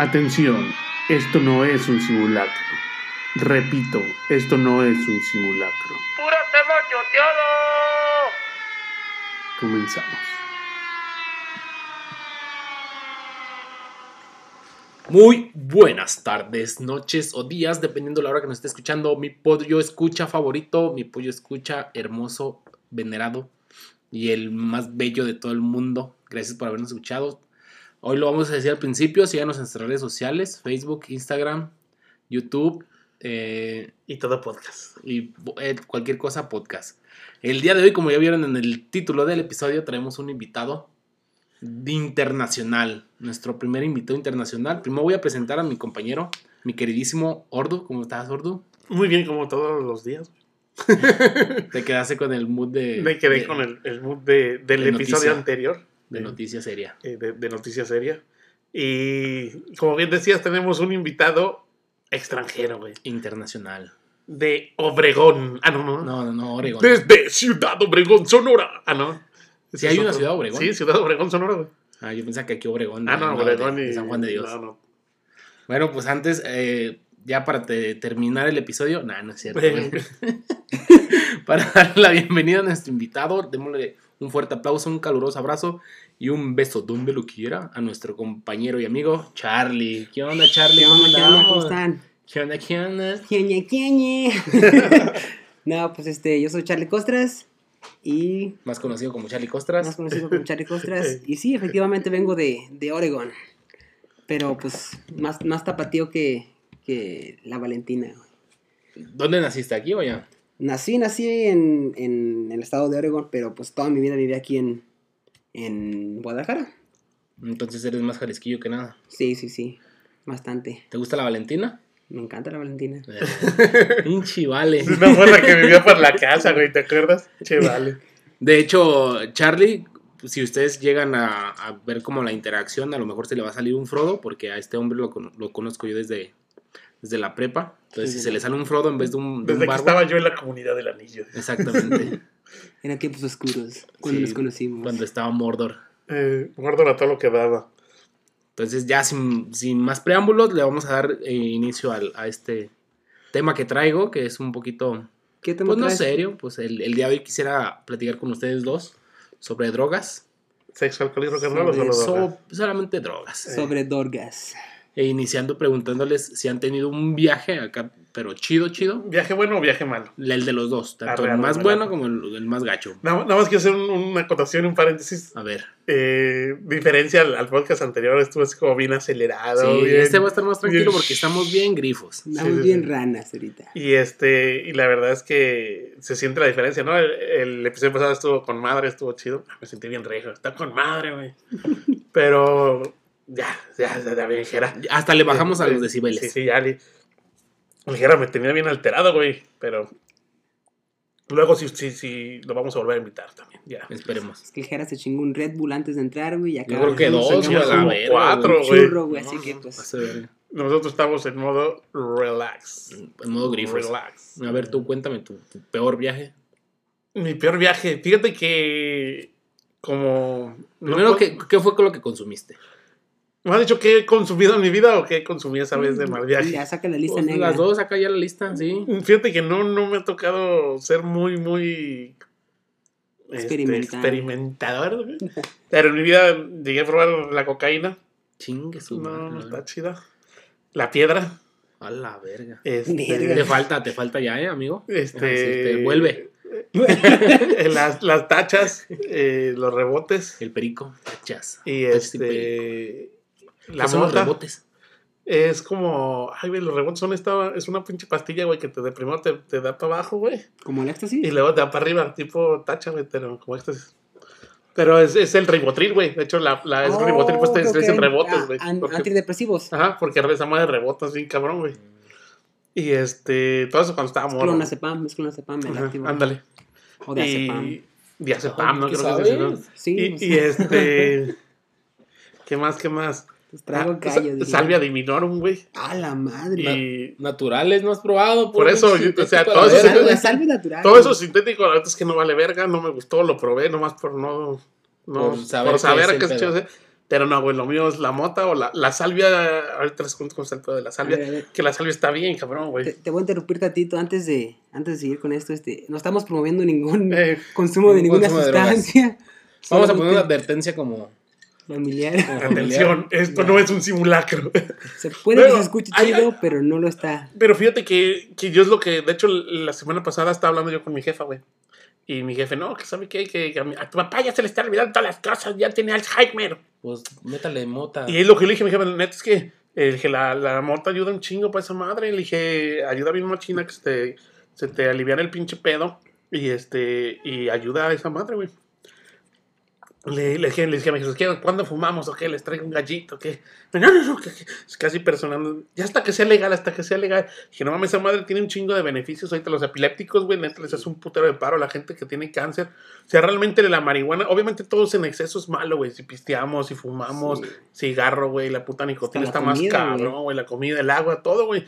Atención, esto no es un simulacro. Repito, esto no es un simulacro. ¡Pura tema choteado! Comenzamos. Muy buenas tardes, noches o días, dependiendo de la hora que nos esté escuchando. Mi pollo escucha favorito, mi pollo escucha hermoso, venerado y el más bello de todo el mundo. Gracias por habernos escuchado. Hoy lo vamos a decir al principio. Síganos en nuestras redes sociales: Facebook, Instagram, YouTube eh, Y todo podcast. y eh, cualquier cosa podcast. El día de hoy, como ya vieron en el título del episodio, traemos un invitado internacional. Nuestro primer invitado internacional. Primero voy a presentar a mi compañero, mi queridísimo Ordu. ¿Cómo estás, Ordu? Muy bien, como todos los días. Te quedaste con el mood de, Me quedé de- con el, el mood de- del de episodio noticia. anterior. De noticia seria. eh, de, de Noticia Seria. Y como bien decías, tenemos un invitado extranjero, güey. Internacional. De Obregón. Ah, no, no. No, no, no, Oregón. Desde Ciudad Obregón, Sonora. Ah, no. Sí, hay una. Ciudad Obregón. Sí, Ciudad Obregón, Sonora, güey. Ah, yo pensaba que aquí Obregón. Ah, no, Obregón de- y. San Juan de Dios. No, no. Bueno, pues antes, eh, ya para te- terminar el episodio, nah, no es cierto. Para darle la bienvenida a nuestro invitado, démosle un fuerte aplauso, un caluroso abrazo y un beso donde lo quiera a nuestro compañero y amigo Charlie. ¿Qué onda, Charlie? ¿Qué onda, qué onda? ¿Cómo están? ¿Qué onda, qué onda? Quieñe, quieñe. no, pues este, yo soy Charlie Costras y Más conocido como Charlie Costras. más conocido como Charlie Costras. Y sí, efectivamente vengo de, de Oregon. Pero pues más, más tapatío que, que la Valentina. ¿Dónde naciste? ¿Aquí o allá? Nací, nací en, en el estado de Oregon, pero pues toda mi vida viví aquí en, en Guadalajara. Entonces eres más jalisquillo que nada. Sí, sí, sí. Bastante. ¿Te gusta la Valentina? Me encanta la Valentina. Pinche vale. Es una morra que vivía por la casa, güey, ¿te acuerdas? Che, vale. De hecho, Charlie, si ustedes llegan a, a ver como la interacción, a lo mejor se le va a salir un Frodo, porque a este hombre lo conozco yo desde, desde la prepa. Entonces, Sí, si sí, se le sale un Frodo en vez de un, de un Desde que estaba yo en la comunidad del anillo. Exactamente. Eran tiempos oscuros cuando Sí, nos conocimos. Cuando estaba Mordor. Eh, guardo a todo lo que daba. Entonces, ya sin, sin más preámbulos, le vamos a dar eh, inicio al- a este tema que traigo, que es un poquito ¿Qué tema Pues no serio, pues el, el día de hoy quisiera platicar con ustedes dos sobre drogas. ¿Sexo, alcohol y rock and roll o Sobre solo droga? So- solamente drogas. Sobre Dorgas. E iniciando preguntándoles si han tenido un viaje acá, pero chido, chido. ¿Viaje bueno o viaje malo? El de los dos, tanto Arre, el más arre. bueno como el, el más gacho. Nada, nada más quiero hacer un- una acotación, un paréntesis. A ver. Eh, diferencia al, al podcast anterior, estuvo así como bien acelerado. Sí, bien- este va a estar más tranquilo bien- porque estamos bien grifos. Sí, bien sí. ranas ahorita. Y este, y la verdad es que se siente la diferencia, ¿no? El, el episodio pasado estuvo con madre, estuvo chido. Me sentí bien rejo, está con madre, güey. Pero ya, ya, ya, ya. Hasta le bajamos a los Sí, decibeles. Sí, sí, ya ligera me tenía bien alterado, güey. Pero luego sí, sí, sí, lo vamos a volver a invitar también. Ya. Esperemos. Es que el Jera se chingó un Red Bull antes de entrar, güey. y Yo creo que dos, señor, güey, a la como verga, cuatro, güey. churro, güey. No, Así no, que no. pues. Nosotros estamos en modo relax. En modo grifos. Relax. A ver, tú cuéntame tu, tu peor viaje. Mi peor viaje. Fíjate que como... no Primero, ¿qué, ¿qué fue con lo que consumiste? ¿Me has dicho qué he consumido en mi vida o qué consumí esa vez de mal viaje? Ya saca la lista Pues, negra. las dos, acá ya la lista, sí. Fíjate que no, no me ha tocado ser muy, muy este, experimentador. Pero en mi vida llegué a probar la cocaína. Chingue su No, madre, no ¿no? está chida. La piedra. A la verga. Este, Verga. Te falta, te falta ya, ¿eh, amigo? este, decirte, vuelve. las, las tachas, eh, los rebotes. El perico, tachas. Y Tachas perico. este. ¿Qué La son los rebotes? Es como. Ay, güey, los rebotes son esta. Es una pinche pastilla, güey, que te de primero te, te da para abajo, güey. Como el éxtasis. Y luego te da para arriba, tipo tacha, güey, pero como este. Pero es, es el ribotril, güey. De hecho, la, la es Oh, ribotril, pues te dicen rebotes, Ah, güey. an- Antidepresivos. Ajá, porque esa madre rebotas bien cabrón, güey. Y este. Todo eso cuando estaba Es morro. clonazepam, es clonazepam, el activo. Ándale. O de azepam. Y. Diazepam, ¿no? ¿Qué Creo que es así, ¿no? sabes? Sí, Y, y este. ¿Qué más? ¿Qué más? Pues traigo Ah, callo. sa- diría. salvia diminorum, güey. A la madre. Y Naturales, no has probado. Por puro eso, o sea, todo eso verga. Salve, salve natural. todo eso sintético, la verdad es que no vale verga, no me gustó, lo probé nomás por no. no Por saber por saber qué es es. Pero no, güey, lo mío es la mota o la, la salvia. Ahorita les cuento cómo está el de la salvia. A ver, a ver. Que la salvia está bien, cabrón, güey. te voy a interrumpir tantito antes de, antes de seguir con esto. Este, no estamos promoviendo ningún Eh, consumo de ninguna consumo de sustancia. Vamos a poner una advertencia como. familiar. atención, esto no es un simulacro. Se puede Bueno, que se escuche chido, pero no lo está. Pero fíjate que, que yo es lo que, de hecho, la semana pasada estaba hablando yo con mi jefa, güey. Y mi jefe, no, que sabe qué, que, que a, mi- a tu papá ya se le está olvidando todas las cosas, ya tiene Alzheimer. Pues métale mota. Y es lo que le dije a mi jefe, neta, es que, eh, dije, la, la mota ayuda un chingo para esa madre. Le dije, ayuda bien machina que se te, se te aliviara el pinche pedo. Y este, y ayuda a esa madre, güey. Le, le dije, le dije a mi ¿qué? ¿cuándo fumamos o qué? ¿Les traigo un gallito? ¿Qué? No, no, no, que- que- es casi personal. Ya hasta que sea legal, hasta que sea legal. Dije, no mames, esa madre tiene un chingo de beneficios. Ahorita los epilépticos, güey, neta les hace un putero de paro a la gente que tiene cáncer. O sea, realmente la marihuana, obviamente todos en exceso es malo, güey. Si pisteamos, si fumamos, Sí. cigarro, güey, la puta nicotina está más cabrón, güey, la comida, el agua, todo, güey.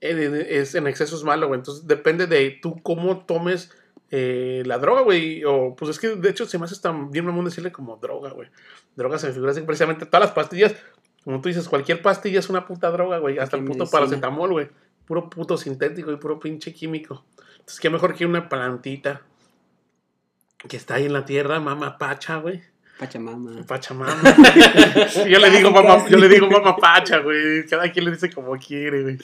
eh, Es en exceso es malo, güey. Entonces depende de tú cómo tomes eh, la droga, güey. O pues es que de hecho se me hace tan bien mamón decirle como droga, güey. Droga se me figura así precisamente todas las pastillas. Como tú dices, cualquier pastilla es una puta droga, güey. Hasta el puto paracetamol, güey. Puro puto sintético y puro pinche químico. Entonces, qué mejor que una plantita que está ahí en la tierra, mama pacha, güey. Pachamama. Pachamama. yo le digo mamá, yo le digo mamá pacha, güey. Cada quien le dice como quiere, güey.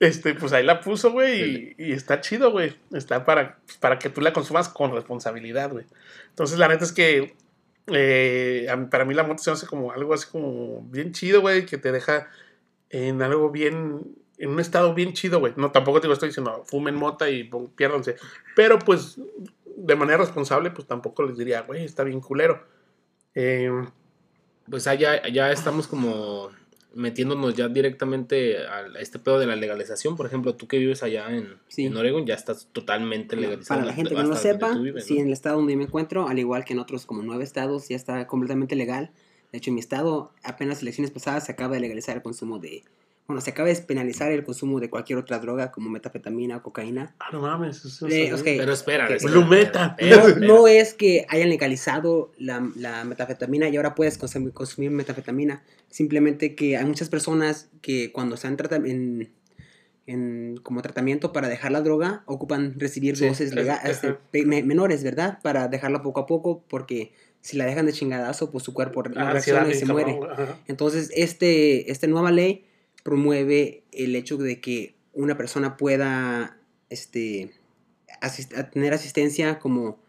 Este, pues ahí la puso, güey, y, y está chido, güey. Está para, para que tú la consumas con responsabilidad, güey. Entonces, la neta es que eh, mí- para mí la moto se hace como algo así como bien chido, güey, que te deja en algo bien, en un estado bien chido, güey. No, tampoco te estoy diciendo, fumen mota y piérdanse. Pero, pues, de manera responsable, pues tampoco les diría, güey, está bien culero. Eh, Pues allá ya estamos como metiéndonos ya directamente a este pedo de la legalización. Por ejemplo, tú que vives allá en, Sí. en Oregon, ya estás totalmente legalizado. Para la gente que no lo sepa, vives, sí, ¿no? en el estado donde me encuentro, al igual que en otros como nueve estados, ya está completamente legal. De hecho, en mi estado, apenas elecciones pasadas, se acaba de legalizar el consumo de... Bueno, se acaba de despenalizar el consumo de cualquier otra droga como metafetamina o cocaína. ah, no mames. Eso, Eh, eso- ok. Pero espera, Ok. espera, No, es que hayan legalizado la, la metafetamina y ahora puedes consumir, consumir metafetamina. Simplemente que hay muchas personas que cuando están en, en- como tratamiento para dejar la droga ocupan recibir Sí, dosis este, me- menores, ¿verdad? Para dejarla poco a poco porque si la dejan de chingadazo, pues su cuerpo Ah, reacciona sí, y se cabrón, muere. ajá. Entonces, este, esta nueva ley promueve el hecho de que una persona pueda este, asist- tener asistencia como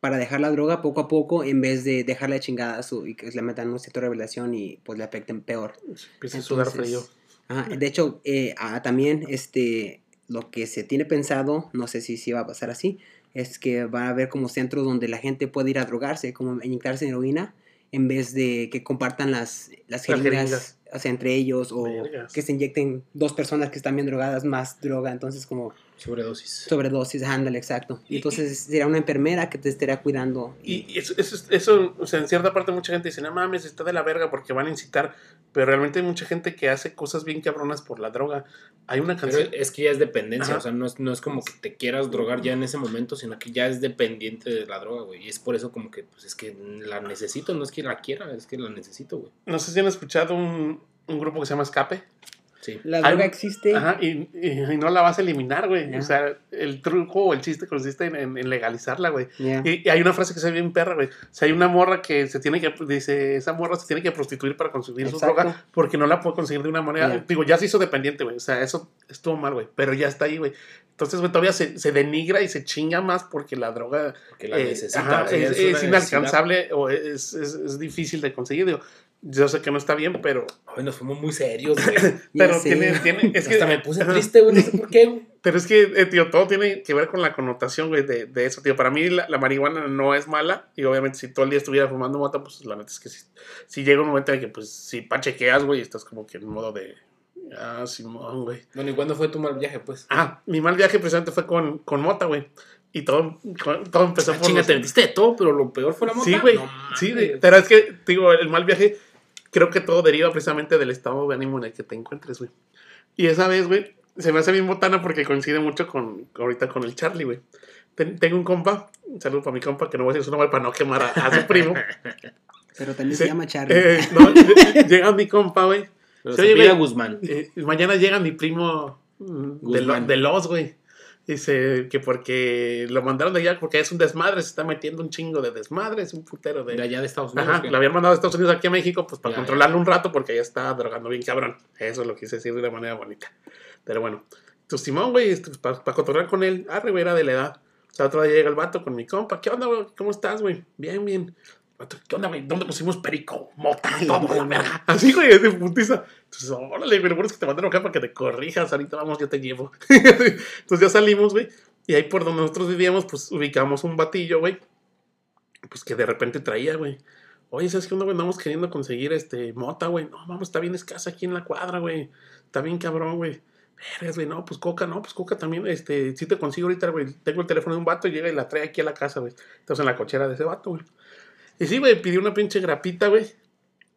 para dejar la droga poco a poco en vez de dejarla de chingadazo y que le metan un sector de revelación y pues le afecten peor. Empieza a sudar frío. ajá, de hecho, eh, ah, también este, lo que se tiene pensado, no sé si, si va a pasar así, es que va a haber como centros donde la gente puede ir a drogarse, como inyectarse heroína, en vez de que compartan las, las Las jeringas, jeringas. O sea, entre ellos, o Vergas. que se inyecten dos personas que están bien drogadas más droga, entonces como Sobredosis. sobredosis, ándale, exacto. Y- Y entonces sería una enfermera que te estaría cuidando. Y y eso, eso, eso, o sea, en cierta parte mucha gente dice, no mames, está de la verga porque van a incitar, pero realmente hay mucha gente que hace cosas bien cabronas por la droga. Hay una Pero canción... es que ya es dependencia, Ajá. o sea, no es, no es como que te quieras drogar ya en ese momento, sino que ya es dependiente de la droga, güey. Y es por eso como que, pues es que la necesito, no es que la quiera, es que la necesito, güey. No sé si han escuchado un, un grupo que se llama Escape. Sí. La Hay- droga existe. Ajá, y, y- y no la vas a eliminar, güey. O sea, el truco o el chiste consiste en, en- en legalizarla, güey. Y, y hay una frase que se ve bien perra, güey. O sea, hay una morra que se tiene que, dice, esa morra se tiene que prostituir para conseguir su droga porque no la puede conseguir de una manera. Digo, ya se hizo dependiente, güey. O sea, eso estuvo mal, güey. Pero ya está ahí, güey. Entonces, güey, todavía se, se denigra y se chinga más porque la droga Porque la eh, necesita. ajá, es, es inalcanzable o es, es- es difícil de conseguir. Digo, yo sé que no está bien, pero, Ay, nos fuimos muy serios, güey. pero sé. tiene, tiene, es que, Hasta me puse triste, güey, no sé por qué, güey. Pero es que, eh, tío, todo tiene que ver con la connotación, güey, de, de eso, tío. Para mí la, la marihuana no es mala. Y obviamente si todo el día estuviera fumando mota, pues la neta es que si, si llega un momento en que, pues, si pachequeas, güey, estás como que en modo de... Ah, Simón, güey. Bueno, ¿y cuándo fue tu mal viaje, pues? Ah, mi mal viaje precisamente fue con, con mota, güey. Y todo, todo empezó Ah, por... chinga, los- te metiste de todo, pero lo peor fue la mota. Sí, güey. No sí, güey. Pero es que, digo, el mal viaje, creo que todo deriva precisamente del estado de ánimo en el que te encuentres, güey. Y esa vez, güey, se me hace bien botana porque coincide mucho con ahorita con el Charlie, güey. Ten- tengo un compa, un saludo para mi compa, que no voy a decir su nombre para no quemar a, a su primo. Pero también se llama Charlie. Eh, no, llega mi compa, güey. Pero Sí, se oye, pide güey. Guzmán. Eh, mañana llega mi primo mm, de, lo- Guzmán. de los, güey. Dice que porque lo mandaron de allá porque es un desmadre, se está metiendo un chingo de desmadre, es un putero de... De allá de Estados Unidos. Ajá, lo habían mandado a Estados Unidos aquí a México pues para Ya, controlarlo un rato porque ya está drogando bien cabrón. Eso lo quise decir de una manera bonita. Pero bueno, tu Simón, güey, para controlar con él, güey, era de la edad. O sea, otro día llega el vato con mi compa, ¿qué onda, güey? ¿Cómo estás, güey? Bien, bien. ¿Qué onda, güey? ¿Dónde pusimos perico? Mota, todo, la verga. Así, güey, de putiza. Entonces, órale, güey, lo bueno es que te mandaron acá para que te corrijas. Ahorita vamos, yo te llevo. Entonces ya salimos, güey. Y ahí por donde nosotros vivíamos, pues ubicamos un batillo, güey. Pues que de repente traía, güey. Oye, ¿sabes qué onda, güey? Andamos queriendo conseguir este mota, güey. No, vamos, está bien escasa aquí en la cuadra, güey. Está bien cabrón, güey. Vergas, güey. No, pues coca, no, pues coca también. Este, sí te consigo ahorita, güey. Tengo el teléfono de un vato y llega y la trae aquí a la casa, güey. Entonces en la cochera de ese vato, güey. Y sí, güey, pidió una pinche grapita, güey.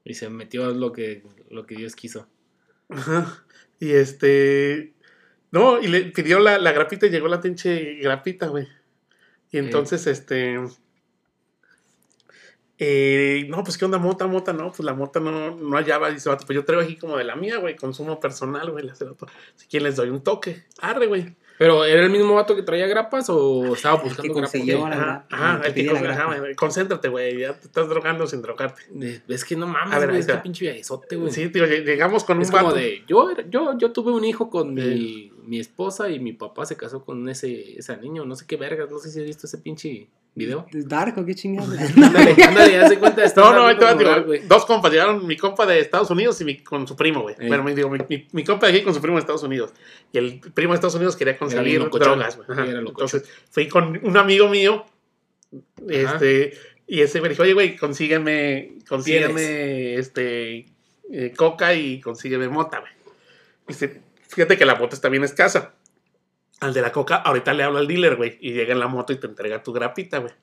Y se metió lo que, lo que Dios quiso. Ajá. Y este. No, y le pidió la, la grapita y llegó la pinche grapita, güey. Y entonces, este. eh, no, pues qué onda, mota, mota, no, pues la mota no, no hallaba. Dice, vato, pues yo traigo aquí como de la mía, güey, consumo personal, güey. vato. Si quieren les doy un toque. Arre, güey. ¿Pero era el mismo vato que traía grapas o estaba que buscando grapas? Ajá, ajá, el que que ajá, concéntrate, güey. Ya te estás drogando sin drogarte. Eh, Es que no mames, A ver, güey, este está. pinche viajezote, güey. Sí, tío, lleg- llegamos con es un como vato. de, yo, yo, yo tuve un hijo con mi, mi esposa y mi papá se casó con ese, ese niño, no sé qué vergas, no sé si has visto ese pinche video. Dark, ¿o qué chingada? Ándale, ándale, ya se cuenta. está No, no, ahí te digo, moral, güey. dos compas, llegaron mi compa de Estados Unidos y mi, con su primo, güey. Ey. Bueno, me digo, mi, mi- mi compa de aquí con su primo de Estados Unidos. Y el primo de Estados Unidos quería conseguir drogas, güey. Entonces, fui con un amigo mío, este, y ese me dijo, oye, güey, consígueme, consígueme, este, eh, coca y consígueme mota, güey. Dice, fíjate que la mota está bien escasa. Al de la coca, ahorita le hablo al dealer, güey, y llega en la moto y te entrega tu grapita, güey.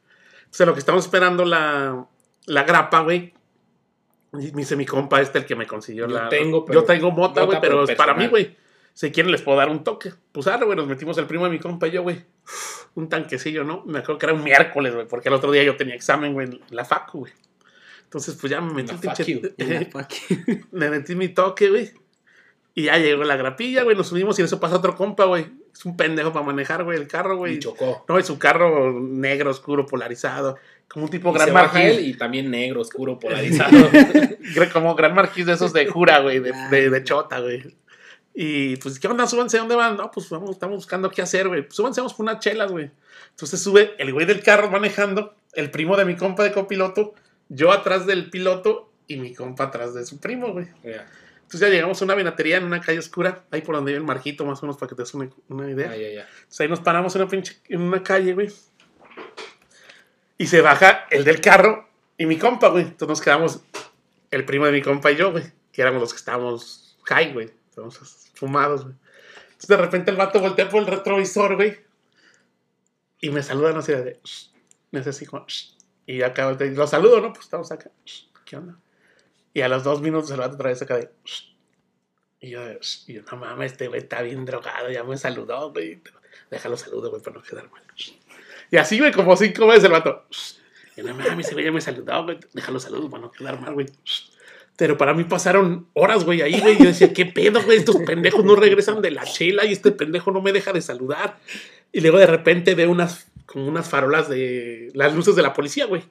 Entonces, lo que estamos esperando la, la grapa, güey. dice mi compa este el que me consiguió Yo la. tengo, pero- yo tengo mota, güey, pero, es para mí, güey. Si quieren les puedo dar un toque. Pues arre, güey, nos metimos el primo de mi compa y yo, güey. Un tanquecillo, ¿no? Me acuerdo que era un miércoles, güey, porque el otro día yo tenía examen, güey, en la facu, güey. Entonces, pues ya me metí facu. Me metí mi toque, güey. Y ya llegó la grapilla, güey. Nos subimos y en eso pasa otro compa, güey. Es un pendejo para manejar, güey, el carro, Y güey. chocó. No, es su carro negro, oscuro, polarizado. Como un tipo Y gran él y también negro, oscuro, polarizado. Como gran marqués de esos de jura, güey, de, de, de chota, güey. Y pues, ¿qué onda? Súbanse, ¿dónde van? No, pues vamos, estamos buscando qué hacer, güey. Pues súbanse, vamos por unas chelas, güey. Entonces sube el güey del carro manejando, el primo de mi compa de copiloto, yo atrás del piloto y mi compa atrás de su primo, güey. Ya, Entonces ya llegamos a una vinatería en una calle oscura, ahí por donde vive el Marquito, más o menos, para que te des una, una idea. ya, ya, ya. Entonces ahí nos paramos en una, pinche, en una calle, güey. Y se baja el del carro y mi compa, güey. Entonces nos quedamos el primo de mi compa y yo, güey. Que éramos los que estábamos high, güey. Estábamos fumados, güey. Entonces de repente el vato voltea por el retrovisor, güey. Y me saluda, no sé, de... Me hace así como... Y ya acabo de... Lo saludo, ¿no? Pues estamos acá. ¿Qué onda? Y a los dos minutos el vato otra vez acá de... Y yo, y yo, no mames, este güey está bien drogado, ya me saludó, güey. Déjalo saludo, güey, para no quedar mal. Y así, güey, como cinco veces el vato. Y no mames, ese güey ya me saludó, güey. Déjalo saludo para no quedar mal, güey. Pero para mí pasaron horas, güey, ahí, güey. Yo decía, ¿qué pedo, güey? Estos pendejos no regresan de la chela y este pendejo no me deja de saludar. Y luego de repente veo unas, como unas farolas de las luces de la policía, güey.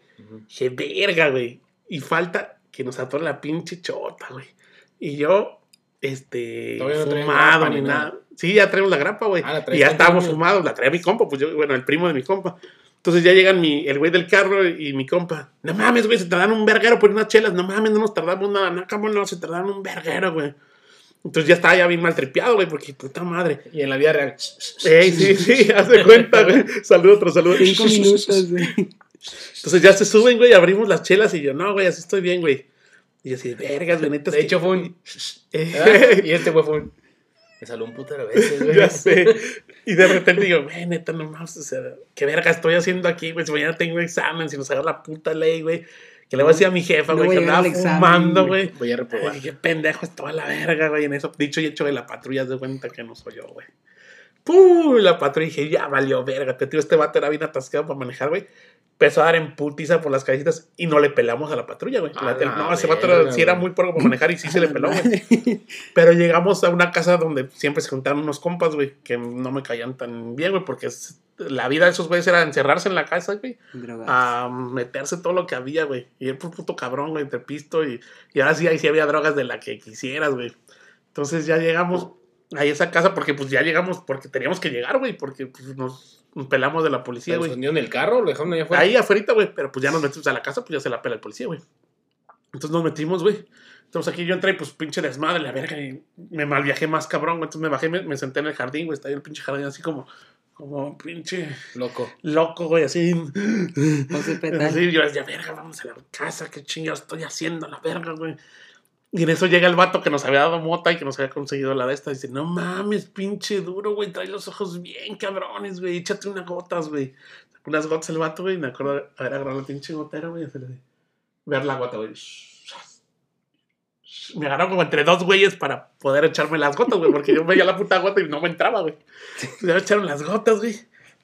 Dije, verga, güey. Y falta que nos atore la pinche chota, güey. Y yo, este, Todavía no fumado ni nada. nada. Sí, ya traemos la grapa, güey. Ah, y ya estábamos fumados. La traía mi compa, pues yo, bueno, el primo de mi compa. Entonces ya llegan mi, el güey del carro y mi compa. No mames, güey, se tardaron un verguero por unas chelas. No mames, no nos tardamos nada. No, cómo no, se tardaron un verguero, güey. Entonces ya estaba ya bien maltripeado, güey, porque puta madre. Y en la vida real. Ey, sí, sí, haz de cuenta, güey. Saludo, otro saludo. Cinco minutos, güey. Entonces ya se suben, güey, abrimos las chelas y yo, no, güey, así estoy bien, güey. Y yo así, vergas, güey, neta. De que- hecho, fue un. Y este güey fue un. Me salió un putero de veces, güey. ya sé. Y de repente digo, güey, neta, no mames, o sea, qué verga estoy haciendo aquí, güey. Si mañana tengo examen, si nos agarra la puta ley, güey. Que le voy a decir a mi jefa, güey, que andaba fumando, güey. güey. Voy a reprobar. Ay, qué pendejo es toda la verga, güey. En eso, dicho y hecho de la patrulla, de cuenta que no soy yo, güey. ¡Pum! La patrulla dije, ya valió verga. Te tío, este vato era bien atascado para manejar, güey. Empezó a dar en putiza por las callecitas y no le pelamos a la patrulla, güey. A La- la no, ese vato sí era muy poco para manejar y sí se le peló, güey. Pero llegamos a una casa donde siempre se juntaban unos compas, güey, que no me caían tan bien, güey, porque la vida de esos güeyes era encerrarse en la casa, güey, a meterse todo lo que había, güey. Y un puto cabrón, güey, entre pisto y, y ahora sí, ahí sí había drogas de la que quisieras, güey. Entonces ya llegamos a esa casa porque pues ya llegamos, porque teníamos que llegar, güey, porque pues, nos pelamos de la policía, ¿Lo güey. en el carro? ¿Lo dejaron allá afuera? Ahí afuera, güey, pero pues ya nos metimos a la casa, pues ya se la pela el policía, güey. Entonces nos metimos, güey. Entonces aquí yo entré, pues pinche desmadre, la verga, y me mal viajé más cabrón, güey. Entonces me bajé, me, me senté en el jardín, güey. Está ahí el pinche jardín así como, como pinche Loco. loco, güey, así. José Petal. Así, yo decía, verga, vamos a la casa, qué chingados estoy haciendo, la verga, güey. Y en eso llega el vato que nos había dado mota y que nos había conseguido la de esta. Dice, no mames, pinche duro, güey, trae los ojos bien cabrones, güey, échate unas gotas, güey. Unas gotas el vato, güey, y me acuerdo haber agarrado la pinche gotera, güey. Ver la gota, güey. Me agarró como entre dos güeyes para poder echarme las gotas, güey, porque yo veía la puta gota y no me entraba, güey. Ya me echaron las gotas, güey.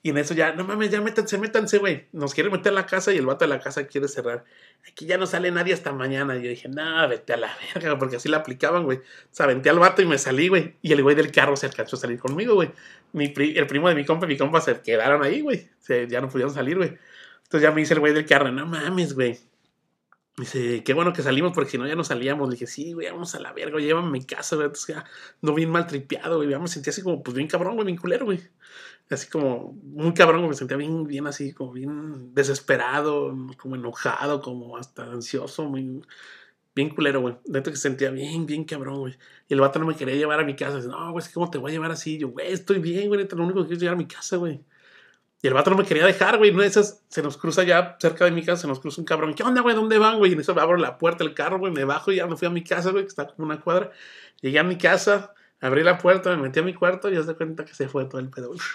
Y en eso ya, no mames, ya métanse, métanse, güey. Nos quiere meter a la casa y el vato de la casa quiere cerrar. Aquí ya no sale nadie hasta mañana. Y yo dije, no, vete a la verga, porque así la aplicaban, güey. O sea, aventé al vato y me salí, güey. Y el güey del carro se alcanzó a salir conmigo, güey. El primo de mi compa y mi compa se quedaron ahí, güey. Ya no pudieron salir, güey. Entonces ya me dice el güey del carro, no mames, güey. Dice, qué bueno que salimos porque si no ya no salíamos. Le dije, sí, güey, vamos a la verga, llévame a mi casa, güey. Entonces ya no bien mal tripeado, güey. Me sentía así como, pues bien cabrón, güey, bien culero, güey. Así como, muy cabrón, güey, me sentía bien, bien así, como bien desesperado, como enojado, como hasta ansioso, muy, bien culero, güey. Dentro que se sentía bien, bien cabrón, güey. Y el vato no me quería llevar a mi casa. Dice, no, güey, ¿cómo te voy a llevar así? Yo, güey, estoy bien, güey, lo único que quiero es llegar a mi casa, güey. Y el vato no me quería dejar, güey. No esas se nos cruza ya cerca de mi casa, se nos cruza un cabrón. ¿Qué onda, güey? ¿Dónde van, güey? Y en eso abro la puerta del carro, güey. Me bajo y ya me fui a mi casa, güey, que está como una cuadra. Llegué a mi casa, abrí la puerta, me metí a mi cuarto y ya se cuenta que se fue todo el pedo. Uf,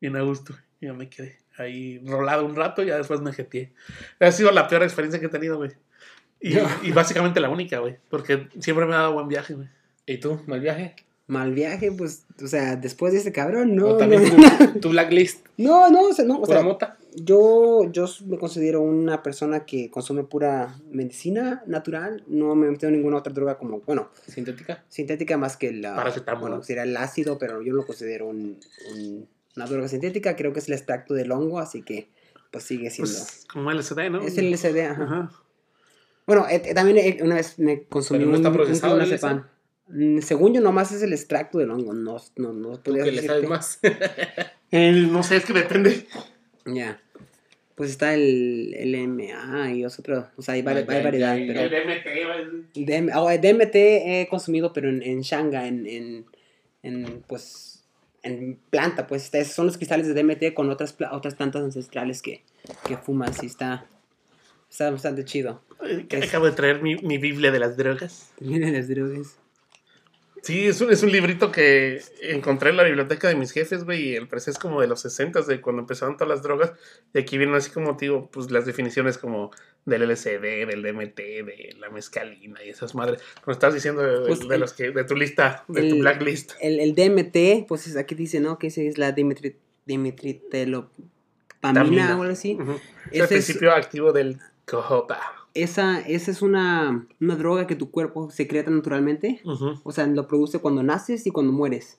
bien a gusto. Y ya me quedé ahí rolado un rato y ya después me jeteé. Ha sido la peor experiencia que he tenido, güey. Y, y básicamente la única, güey. Porque siempre me ha dado buen viaje, güey. ¿Y tú? ¿Mal viaje? Mal viaje, pues, o sea, después de este cabrón, no. ¿O también no, tu, tu blacklist? no, no, o sea, no, o ¿Pura sea, mota? yo, yo me considero una persona que consume pura medicina natural, no me he metido en ninguna otra droga como, bueno, ¿Sintética? sintética más que la, Paracetamol, sería el ácido, pero yo no lo considero un, un- una droga sintética, creo que es el extracto del hongo, así que, pues sigue siendo. Pues como LSD, ¿no? es el LSD, ajá. Ajá. Bueno, eh, eh, también eh, una vez me consumí Pero no un, está un procesado el. Mm, Según yo, nomás es el extracto del hongo, no, no, no ¿Tú podría que le sabes más? El- no sé, es que depende. Ya. Pues está el, el MA y otro, o sea, hay, vari- hay variedad, ya, pero... El DMT. El DM oh, el DMT he consumido, pero en, en Shanga, en, en, en, pues, en planta, pues, son los cristales de DMT con otras, otras plantas ancestrales que, que fumas y está, está bastante chido. Acabo de traer mi, mi Biblia de las drogas. Miren las drogas. Sí, es un, es un librito que encontré en la biblioteca de mis jefes, güey, y el precio es como de los 60, de cuando empezaron todas las drogas. Y aquí vienen así como, digo, pues las definiciones como del LSD, del DMT, de la mescalina y esas madres. Como estás diciendo de, Pues de el- los que, de tu lista, de tu blacklist. El, el DMT, pues es- aquí dice, ¿no? Que ese es la dimetri, dimetritelopamina Tamina. o algo así. Ujú. Es el principio activo del cojopa. Esa, esa es una, una droga que tu cuerpo secreta naturalmente. Ujú. O sea, lo produce cuando naces y cuando mueres.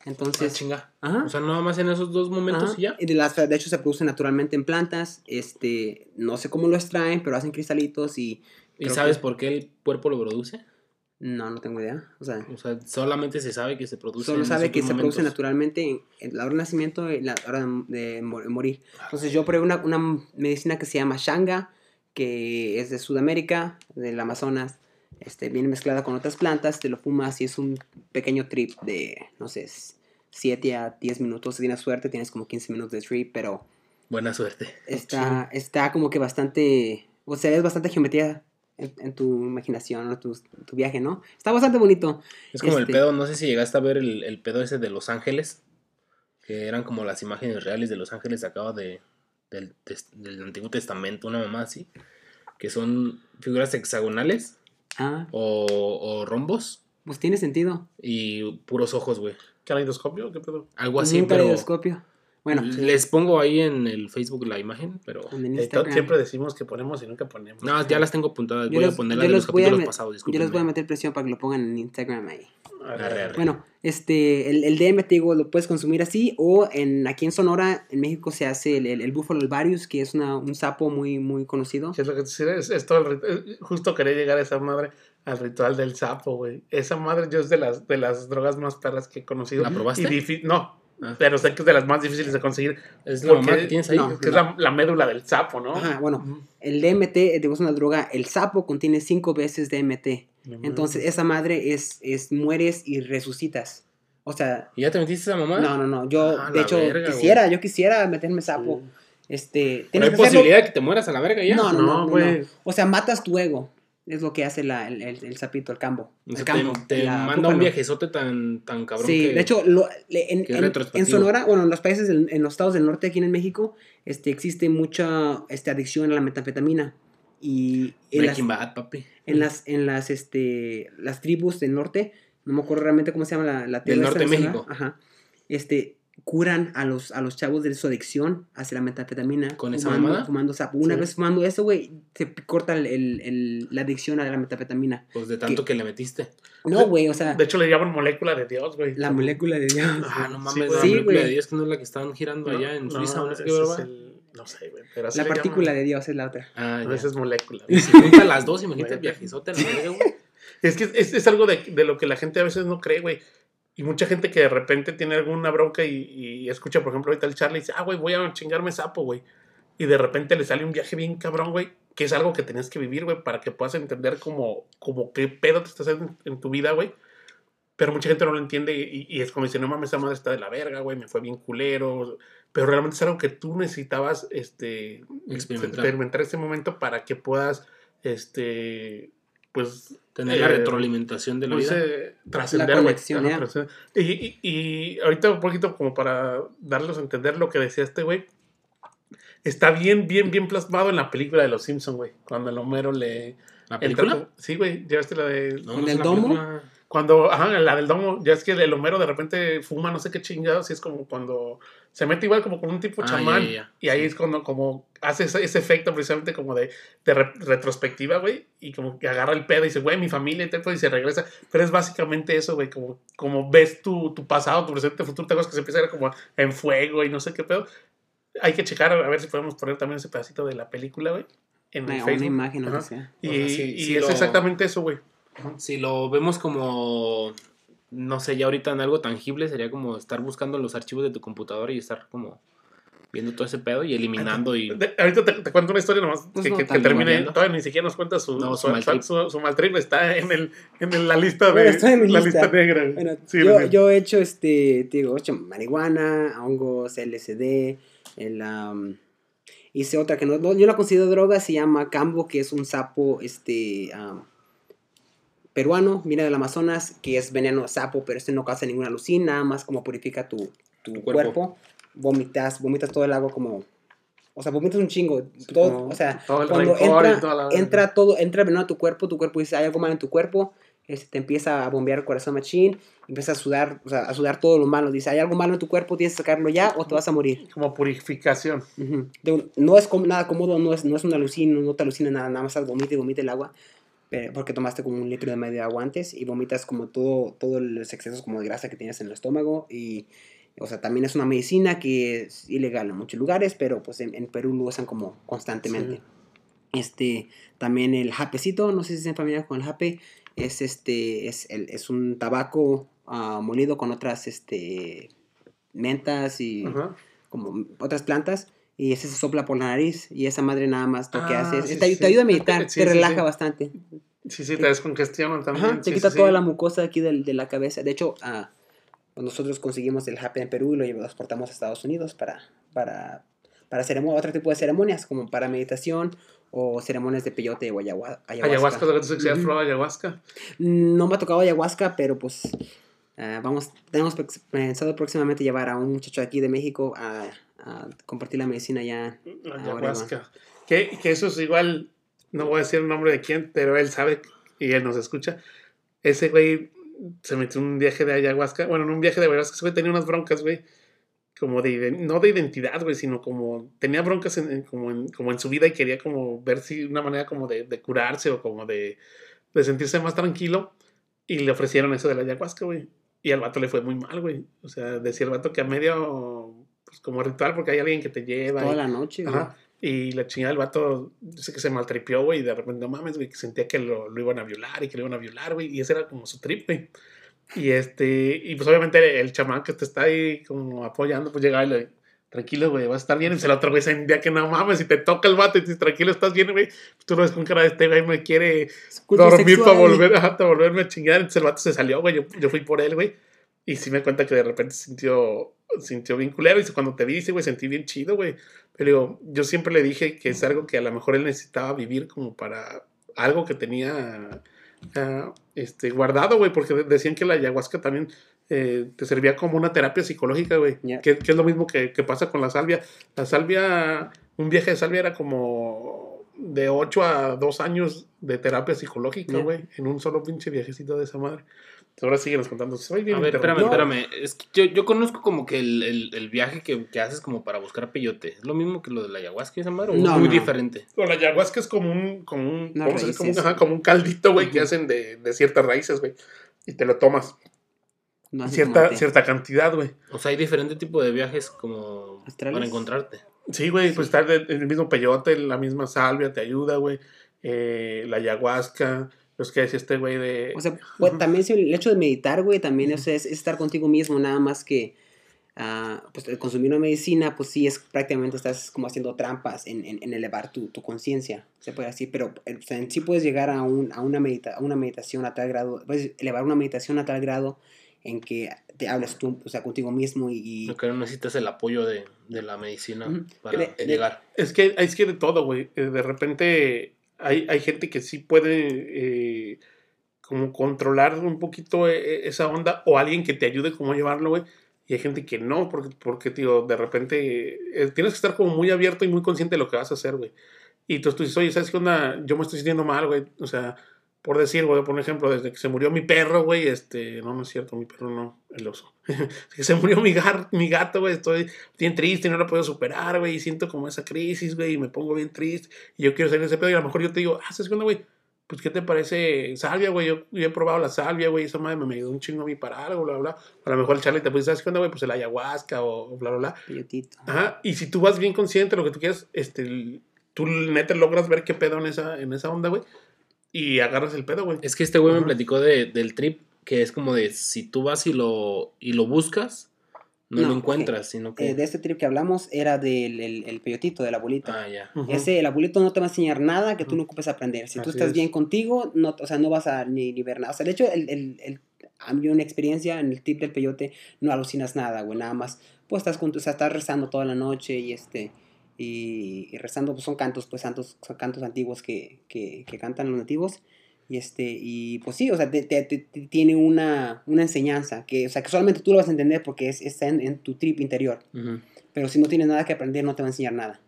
Ah, Entonces, chinga. ajá. O sea, nada más en esos dos momentos Ajá. y ya. De, las, de hecho se produce naturalmente en plantas. Este, no sé cómo lo extraen, pero hacen cristalitos y... ¿Y sabes que- por qué el cuerpo lo produce? No, no tengo idea. O sea, O sea, solamente se sabe que se produce. solo en sabe que dos se produce momentos. naturalmente en, la hora de nacimiento y la hora de, de mor- morir. Entonces yo probé una, una medicina que se llama Shanga, que es de Sudamérica, del Amazonas. Este, viene mezclada con otras plantas, te lo fumas y es un pequeño trip de, no sé, 7 a 10 minutos. Si tienes suerte, tienes como 15 minutos de trip, pero Buena suerte. está, está como que bastante, o sea, es bastante geometría en, en tu imaginación, o tu, tu viaje, ¿no? Está bastante bonito. Es como el Este- pedo, no sé si llegaste a ver el, el pedo ese de Los Ángeles, que eran como las imágenes reales de Los Ángeles sacadas de, del, tes- del Antiguo Testamento, una mamá así, que son figuras hexagonales Ah, o, o rombos pues tiene sentido. y puros ojos, güey. ¿Caleidoscopio? ¿Qué pedo? Algo así, un pero, caleidoscopio. Bueno, Les pongo ahí en el Facebook la imagen, pero. en siempre decimos que ponemos y nunca ponemos. No, ya las tengo apuntadas. Voy a poner yo las de los a capítulos me- pasados, Yo les voy a meter presión para que lo pongan en Instagram ahí. Arre, Arre, arre. Bueno, este, el, el DM, te digo, lo puedes consumir así, o en, aquí en Sonora, en México, se hace el, el, el Buffalo Alvarius, que es una, un sapo muy, muy conocido. ¿Qué es lo que te? Es, es todo eh, Justo quería llegar a esa madre, al ritual del sapo, güey. Esa madre yo es de las, de las drogas más perras que he conocido. ¿La probaste? Y no. Pero sé que es de las más difíciles de conseguir. Es la mamá que tienes ahí. no. que es la, la médula del sapo, ¿no? Ajá, bueno, el DMT, digo, es una droga, el sapo contiene cinco veces DMT. Entonces, esa madre es, es mueres y resucitas. O sea, ¿Y ya te metiste esa mamá? no, no, no, yo, Ah, de hecho, verga, quisiera, yo quisiera meterme sapo. Este, ¿Pero tienes hay que hacerlo- posibilidad de que te mueras a la verga ya? No, no, no, no. O sea, matas tu ego. Es lo que hace la, el, el, el sapito, el cambo. O El sea, cambo. te, te manda un viajezote tan, tan cabrón Sí, que... de hecho, lo- en, en- Sonora, bueno, en los países, del- en los estados del norte, aquí en México, este, existe mucha este, adicción a la metanfetamina. Y en las, Breaking Bad, papi. en las, en las, este, las tribus del norte, no me acuerdo realmente cómo se llama la, la Del norte de México. Ajá. Este, curan a los, a los chavos de su adicción hacia la metanfetamina. ¿Con esa fumando, mamada? Fumando sapo. Una Sí. vez fumando eso, güey, se corta el, el- el- la adicción a la metanfetamina. Pues de tanto que le metiste. No, güey, o sea, De hecho, le llaman molécula de Dios, güey. la molécula de Dios. Ah, no mames, güey. la Sí, película güey. de Dios que no es la que estaban girando No, allá en no, Suiza no sé qué es No sé, güey. Pero así La partícula llaman. de Dios es la otra. Ah, A ya. veces molécula. Y si junta las dos, imagínate el viajezote la. Es que es, es algo de, de lo que la gente a veces no cree, güey. Y mucha gente que de repente tiene alguna bronca y, y escucha, por ejemplo, ahorita el Charlie y dice, ah, güey, voy a chingarme sapo, güey. Y de repente le sale un viaje bien cabrón, güey, que es algo que tenías que vivir, güey, para que puedas entender como, como qué pedo te estás haciendo en, en tu vida, güey. Pero mucha gente no lo entiende y, y es como dice, no mames, esa madre está de la verga, güey, me fue bien culero. Pero realmente es algo que tú necesitabas, este, Experimentar. experimentar ese momento para que puedas, este, pues, Tener la eh, retroalimentación de la pues, vida. eh, trascender, La güey. Y, y, y ahorita un poquito como para darles a entender lo que decía este güey. Está bien, bien, bien plasmado en la película de Los Simpsons, güey. Cuando el Homero le... ¿La película? Sí, güey. ¿Ya viste la de... No, ¿En no el domo? película. Cuando... Ajá, la del domo. Ya es que el Homero de repente fuma no sé qué chingados. Y es como cuando... Se mete igual como con un tipo Ah, chamán. Y ahí es cuando como hace ese, ese efecto precisamente como de, de re- retrospectiva, güey. Y como que agarra el pedo y dice, güey, mi familia y tal, pues, y se regresa. Pero es básicamente eso, güey. Como, como ves tu, tu pasado, tu presente, futuro. Te acuerdas que se empieza a ver como en fuego y no sé qué pedo. Hay que checar a ver si podemos poner también ese pedacito de la película, güey. En el Una, una Facebook. imagen o sea. Y, O sea, sí, y sí es lo- exactamente eso, güey. Si lo vemos como, no sé, ya ahorita en algo tangible, sería como estar buscando los archivos de tu computadora y estar como viendo todo ese pedo y eliminando y... De- ahorita te, te cuento una historia nomás Pues que, no que- que termine. Todavía ni siquiera nos cuenta su, No, su, su mal su- su mal trip. Está en, el, en el- la lista de Bueno, está en mi la lista. lista negra. güey. Bueno, Sí, yo, he hecho este, te digo, he hecho marihuana, hongos, LSD, el, am, hice otra que no, no- yo la considero droga, se llama cambo, que es un sapo, este, peruano, viene del Amazonas, que es veneno sapo, pero este no causa ninguna alucina, nada más como purifica tu, tu Tu cuerpo. cuerpo. vomitas, vomitas todo el agua como, o sea, vomitas un chingo, todo, o sea, todo el cuando entra, la- entra todo, entra veneno a tu cuerpo, tu cuerpo dice, hay algo mal en tu cuerpo, este, te empieza a bombear el corazón machín, empieza a sudar, o sea, a sudar todo lo malo, dice, hay algo malo en tu cuerpo, tienes que sacarlo ya o te vas a morir. Como purificación. De- no es nada cómodo, no es, no es una alucina, no te alucina nada, nada más vomita y vomita el agua, pero- porque tomaste como un litro de medio de agua antes y vomitas como todo, todos los excesos como de grasa que tienes en el estómago y, o sea, también es una medicina que es ilegal en muchos lugares, pero pues en, en Perú lo usan como constantemente. Este, también el japecito, no sé si están familiares con el jape, es este, es, el, es un tabaco ah, molido con otras, este, mentas y Ajá. como otras plantas y ese se sopla por la nariz y esa madre nada más lo que Ah, hace es, sí, te, sí, te ayuda a meditar, Sí, te relaja bastante. Sí, sí, te descongestionan también. Ajá, te quita toda la mucosa aquí del- de, la cabeza. De hecho, ah, nosotros conseguimos el happy en Perú y lo exportamos a Estados Unidos para, para, para otro tipo de ceremonias, como para meditación o ceremonias de peyote o ayahua- ayahuasca. Ayahuasca, tú has probado ayahuasca. No me ha tocado ayahuasca, pero pues ah, vamos, tenemos pe- pensado próximamente llevar a un muchacho aquí de México a, a compartir la medicina ya. Ayahuasca. Que, que eso es igual, no voy a decir el nombre de quién, pero él sabe y él nos escucha. Ese güey se metió en un viaje de ayahuasca. Bueno, en un viaje de ayahuasca, ese güey tenía unas broncas, güey. como de, no de identidad, güey, sino como tenía broncas en, en- como, en, como en su vida y quería como ver si una manera como de, de curarse o como de, de sentirse más tranquilo y le ofrecieron eso de la ayahuasca, güey. Y al vato le fue muy mal, güey. O sea, decía el vato que a medio, pues como ritual, porque hay alguien que te lleva. Toda y- la noche, güey. Ajá. Y la chingada del vato, dice que se maltripió, güey, y de repente, no mames, güey, que sentía que lo, lo iban a violar y que lo iban a violar, güey, y ese era como su trip, güey. Y este, y pues obviamente el, chamán que te está ahí como apoyando, pues llega y le, tranquilo, güey, vas a estar bien. Y se el otro güey sentía que no mames, si te toca el vato y te dices, tranquilo, estás bien, güey, pues tú lo ves con cara de este güey, me quiere dormir sexual. para volver, ajá, para volverme a chingar. Entonces el vato se salió, güey, yo, yo fui por él, güey. Y sí me cuenta que de repente sintió, sintió bien culero. Y cuando te vi, dice, güey, sentí bien chido, güey. Pero yo siempre le dije que es algo que a lo mejor él necesitaba vivir como para algo que tenía ah, este, guardado, güey, porque de- decían que la ayahuasca también eh, te servía como una terapia psicológica, güey, que, que es lo mismo que, que pasa con la salvia. La salvia, un viaje de salvia era como de 8 a 2 años de terapia psicológica, güey, en un solo pinche viajecito de esa madre. Ahora síguenos contando. Soy bien A ver, espérame, espérame. Es que yo, yo conozco como que el, el, el viaje que, que haces como para buscar peyote. ¿Es lo mismo que lo de la ayahuasca esa madre? ¿O No, es muy no. diferente? Con la ayahuasca es como un, como un, Unas ¿cómo se dice? como, un- raíces. ajá, como un caldito, güey, que hacen de, de ciertas raíces, güey. Y te lo tomas. No Cierta, cierta cantidad, güey. O sea, hay diferente tipo de viajes como ¿Astrales? para encontrarte. Sí, güey, pues está el, el mismo peyote, la misma salvia te ayuda, güey. Eh, la ayahuasca, los que decía este güey de... O sea, pues, también sí, el hecho de meditar, güey, también o sea, es, es estar contigo mismo, nada más que ah, pues, el consumir una medicina, pues sí, es prácticamente estás como haciendo trampas en, en- en elevar tu, tu conciencia, se puede decir, pero eh, o sea, en sí puedes llegar a, un, a, una medita, a una meditación a tal grado, puedes elevar una meditación a tal grado en que te hablas tú, o sea, contigo mismo y... y- Lo que no necesitas el apoyo de, de la medicina para De- de- llegar. Es que es que de todo, güey. Eh, De repente hay, hay gente que sí puede eh, como controlar un poquito eh, esa onda o alguien que te ayude como a llevarlo, güey. Y hay gente que no, porque, porque tío, de repente eh, tienes que estar como muy abierto y muy consciente de lo que vas a hacer, güey. Y tú, tú dices, oye, ¿sabes qué onda? Yo me estoy sintiendo mal, güey. O sea, por decir, güey, por ejemplo, desde que se murió mi perro, güey, este, no, no es cierto, mi perro no, el oso. que se murió mi, gar- mi gato, güey, estoy bien triste, no lo puedo superar, güey, y siento como esa crisis, güey, y me pongo bien triste, y yo quiero salir de ese pedo, y a lo mejor yo te digo, ah, ¿sabes qué onda, güey? Pues, ¿qué te parece salvia, güey? Yo, yo he probado la salvia, güey, esa madre me, me ayudó un chingo a mí para algo, bla, bla. A lo mejor el Charlie te puede ¿sabes qué onda, güey? Pues el ayahuasca o, o bla, bla, bla. Ajá, y si tú vas bien consciente de lo que tú quieres, este, tú neta logras ver qué pedo en esa, en esa onda, güey, y agarras el pedo, güey. Es que este güey me platicó de, del trip que es como de si tú vas y lo, y lo buscas, no, No, lo encuentras, sino que... Eh, de este trip que hablamos era del el, el peyotito, de la bolita. Ah, ya. Ese, el abuelito no te va a enseñar nada que tú no ocupes aprender. Si tú Así estás es. bien contigo, no, o sea, no vas a ni, ni ver nada. O sea, de hecho, el, el, el, a mí una experiencia en el tip del peyote, no alucinas nada, güey, nada más. Pues estás, con, o sea, estás rezando toda la noche y este... Y, y rezando, pues son cantos, pues santos, son cantos antiguos que, que, que cantan los nativos. Y este, y pues sí, o sea, te, te- te- tiene una, una enseñanza que, o sea, que solamente tú lo vas a entender porque es, está en, en tu trip interior Ujú. pero si no tienes nada que aprender no te va a enseñar nada.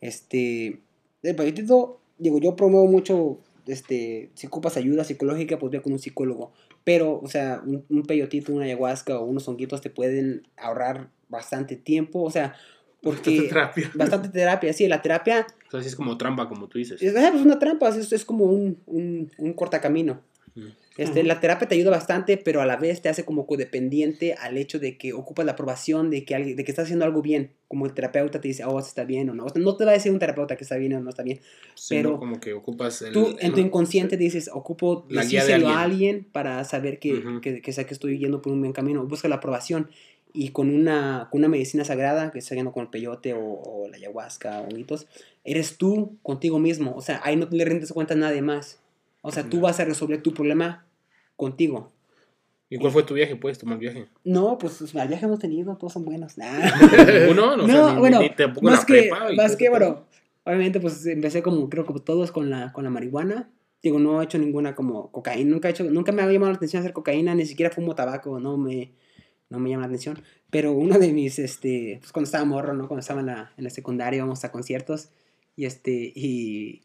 Este, el peyotito, digo, yo promuevo mucho, este, si ocupas ayuda psicológica, pues ve con un psicólogo, pero, o sea, un, un peyotito, una ayahuasca o unos honguitos te pueden ahorrar bastante tiempo, o sea, porque... Esta terapia. Bastante terapia, sí, la terapia O sea, sí es como trampa, como tú dices. es, ah, pues una trampa, es, es como un, un, un cortacamino. Ujú. Este, Ujú. La terapia te ayuda bastante, pero a la vez te hace como codependiente al hecho de que ocupas la aprobación de que, alguien, de que estás haciendo algo bien. Como el terapeuta te dice, oh, está bien o no. O sea, no te va a decir un terapeuta que está bien o no está bien. Sino pero como que ocupas el... Tú en tu el- inconsciente dices, ocupo La guía de decírselo a alguien. alguien para saber que, Ujú. que, que sé que estoy yendo por un buen camino. Busca la aprobación. Y con una, con una medicina sagrada, que yendo con el peyote o, o la ayahuasca o eres tú contigo mismo. O sea, ahí no le rindes cuenta a nadie más. O sea, tú Ya. vas a resolver tu problema contigo. ¿Y cuál fue tu viaje? ¿Puedes tomar viaje? No, pues los viajes hemos tenido, todos son buenos. Nah. ¿Ninguno? No, No, o sea, ni- bueno, ni tampoco más la que, prepa y más que bueno, obviamente pues empecé como, creo que todos con la, con la marihuana. Digo, no he hecho ninguna como cocaína, nunca he hecho, nunca me ha llamado la atención hacer cocaína, ni siquiera fumo tabaco, no me, no me llama la atención. Pero uno de mis, este, pues cuando estaba morro, ¿no? Cuando estaba en la, en la secundaria íbamos a conciertos y este, y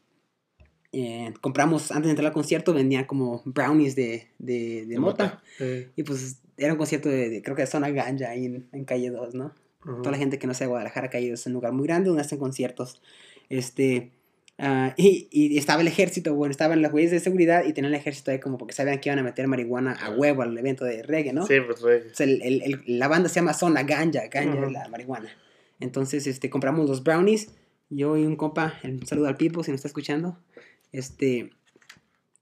eh, compramos, antes de entrar al concierto vendían como brownies de, de, de De mota. Eh, Y pues era un concierto de, de- creo que de Zona Ganja ahí en, en Calle 2, ¿no? Toda la gente que no sea de Guadalajara, ha ido, es un lugar muy grande donde hacen conciertos. Este, ah, y, y estaba el ejército, bueno, estaban las güeyes de seguridad y tenían el ejército ahí como porque sabían que iban a meter marihuana a huevo al evento de reggae, ¿no? Sí, pues, el- el- el- la banda se llama Zona Ganja, Ganja es la marihuana. Entonces, este, compramos los brownies, yo y un compa, un saludo al Pipo si nos está escuchando, este,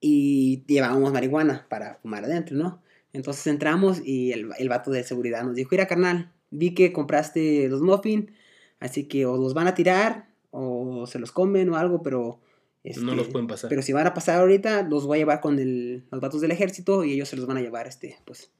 y llevábamos marihuana para fumar adentro, ¿no? Entonces entramos y el, el vato de seguridad nos dijo, mira carnal, vi que compraste los muffins, así que o los van a tirar o se los comen o algo, pero... este, No los pueden pasar. pero si van a pasar ahorita, los voy a llevar con el, los vatos del ejército y ellos se los van a llevar, este, pues,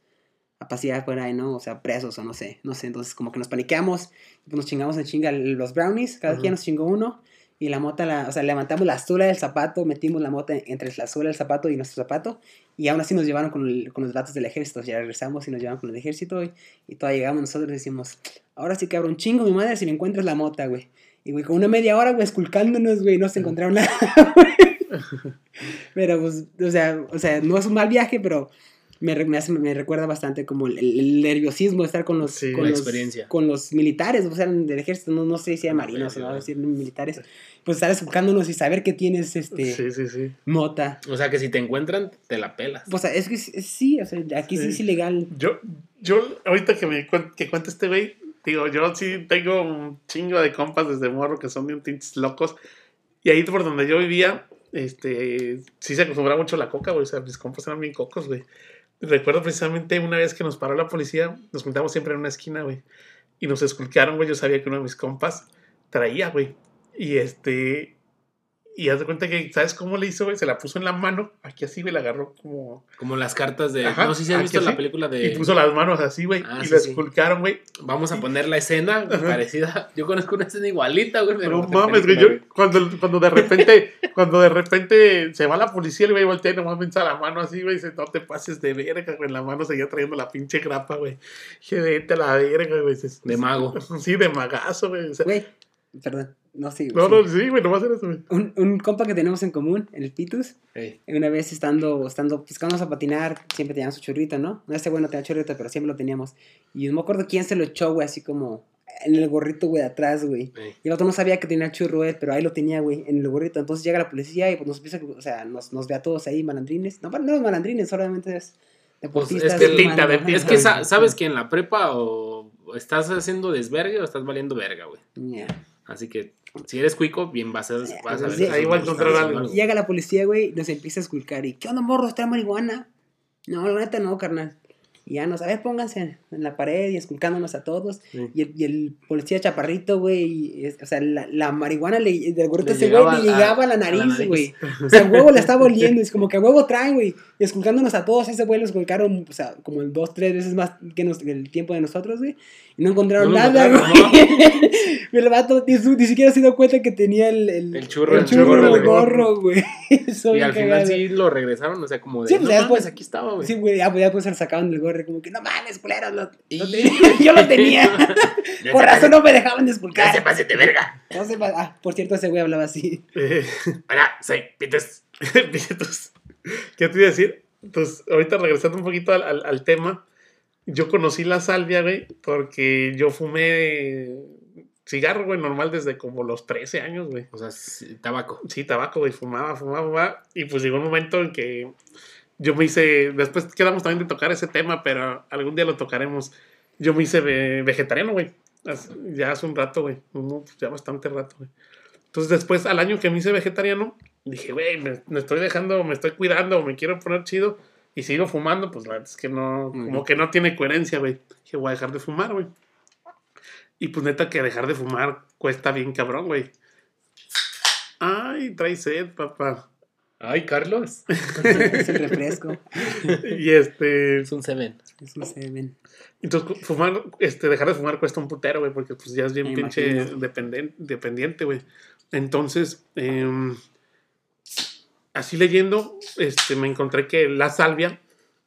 a pasear por ahí, ¿no? O sea, presos o no sé, no sé. Entonces, como que nos paniqueamos, pues nos chingamos en chinga los brownies, cada Ujú. quien nos chingó uno. Y la mota, la, o sea, levantamos la suela del zapato, metimos la mota entre la suela del zapato y nuestro zapato. Y aún así nos llevaron con, el- con los vatos del ejército. Ya regresamos y nos llevaron con el ejército. Y, y todavía llegamos nosotros y decimos, ahora sí cabrón, chingo mi madre si me encuentras la mota, güey. Y güey, con una media hora, güey, esculcándonos, güey, no se encontraron nada, güey. Pero, pues, o sea, o sea, no es un mal viaje, pero me, me, hace- me recuerda bastante como el, el nerviosismo de estar con los, Sí, con, los con los militares, o sea, del ejército, no, no sé si era marinos o no, decir militares, pues estar esculcándonos y saber que tienes este Sí, sí, sí. mota. O sea que si te encuentran, te la pelas. Pues es que sí- o sea, aquí sí, Sí. es ilegal. Yo, yo, ahorita que me cuen- que cuenta este güey, digo, yo sí tengo un chingo de compas desde morro que son bien pinches locos. Y ahí por donde yo vivía, este, sí se acostumbraba mucho la coca, güey. O sea, mis compas eran bien cocos, güey. Recuerdo precisamente una vez que nos paró la policía, nos juntamos siempre en una esquina, güey. Y nos esculquearon, güey. Yo sabía que uno de mis compas traía, güey. Y este. Y haz de cuenta que, ¿sabes cómo le hizo, güey? Se la puso en la mano, aquí así, güey, la agarró como. Como las cartas de. Ajá, no sé si has visto la así, película de. Y puso las manos así, güey. Ah, y sí, sí. esculcaron, güey. Vamos a poner la escena Ajá. parecida. Yo conozco una escena igualita, güey. pero No mames, güey. Yo, cuando, cuando de repente, cuando de repente se va la policía, el güey voltea y nomás me echa la mano así, güey. y Dice, no te pases de verga, güey. En la mano seguía trayendo la pinche grapa, güey. Dije, vete a la verga, güey. De mago. Sí, de magazo, güey. O sea, Güey, perdón, no sé. no, no, sí, güey, no va a ser eso, güey. Un, un compa que tenemos en común, el Pitus, una vez estando, estando, pues cuando íbamos a patinar, siempre teníamos su churrito, ¿no? No este güey no tenía churrito, pero siempre lo teníamos. Y no me acuerdo quién se lo echó, güey, así como en el gorrito, güey, de atrás, güey. ey. Y el otro no sabía que tenía churro él, pero ahí lo tenía, güey, en el gorrito. Entonces llega la policía y pues nos empieza, o sea, nos, nos ve a todos ahí malandrines. No, no malandrines, solamente es deportistas. Pues, es que pinta, fumando, de. Es que sa- sabes que en la prepa o estás haciendo desvergue o estás valiendo verga, güey. Ya. Así que si eres cuico, bien vas a, vas a pues ver. sí, que ahí son va a encontrar sustancias, algo. Llega la policía, güey, nos empieza a esculcar. ¿Y qué onda, morros? ¿Trae marihuana? No, la neta no, carnal. Y ya nos, a ver, pónganse en la pared y esculcándonos a todos. Sí. Y, el, y el policía chaparrito, güey, o sea, la, la marihuana le, del gorrito ese güey le llegaba a, la nariz, güey. O sea, el huevo le estaba oliendo, es como que a huevo traen, güey. Y esculcándonos a todos, ese güey lo esculcaron, o sea, como dos, tres veces más que, nos- que el tiempo de nosotros, güey. Y no encontraron No nada, güey. el vato ni, ni siquiera se dio cuenta que tenía el, el, El churro, el el churro churro, en el güey. gorro, güey. Y al final cagado. sí lo regresaron, o sea, como de. Sí, pues, no ya mames, después- aquí estaba, güey. Sí, güey, ya, pues, ya pues se lo sacaban del gorro, como que no mames, culeros, lo, lo Y- tenía. yo lo tenía. Por razón no me dejaban de Ya se pase de verga. No se pa- ah, por cierto, ese güey hablaba así. Eh, Hola, soy Pites. Entonces, ¿Qué te iba a decir? Entonces, ahorita regresando un poquito al, al- al tema, yo conocí la salvia, güey, porque yo fumé cigarro, güey, normal desde como los 13 años, güey. O sea, tabaco. Sí, tabaco, güey, fumaba, fumaba, fumaba. Y pues llegó un momento en que yo me hice, después quedamos también de tocar ese tema, pero algún día lo tocaremos. Yo me hice ve- vegetariano, güey. Ya hace un rato, güey. Pues, ya bastante rato, güey. Entonces después, al año que me hice vegetariano, dije, güey, me, me estoy dejando, me estoy cuidando, me quiero poner chido. Y sigo fumando, pues la verdad es que no, como que no tiene coherencia, güey. Dije, voy a dejar de fumar, güey. Y pues neta que dejar de fumar cuesta bien cabrón, güey. Ay, trae sed, papá. Ay, Carlos. Es el refresco. Y este. Es un seven. Es un seven. Entonces, fumar, este, dejar de fumar cuesta un putero, güey, porque pues ya es bien Me pinche dependen- dependiente, güey. Entonces, em, así leyendo, este, me encontré que la salvia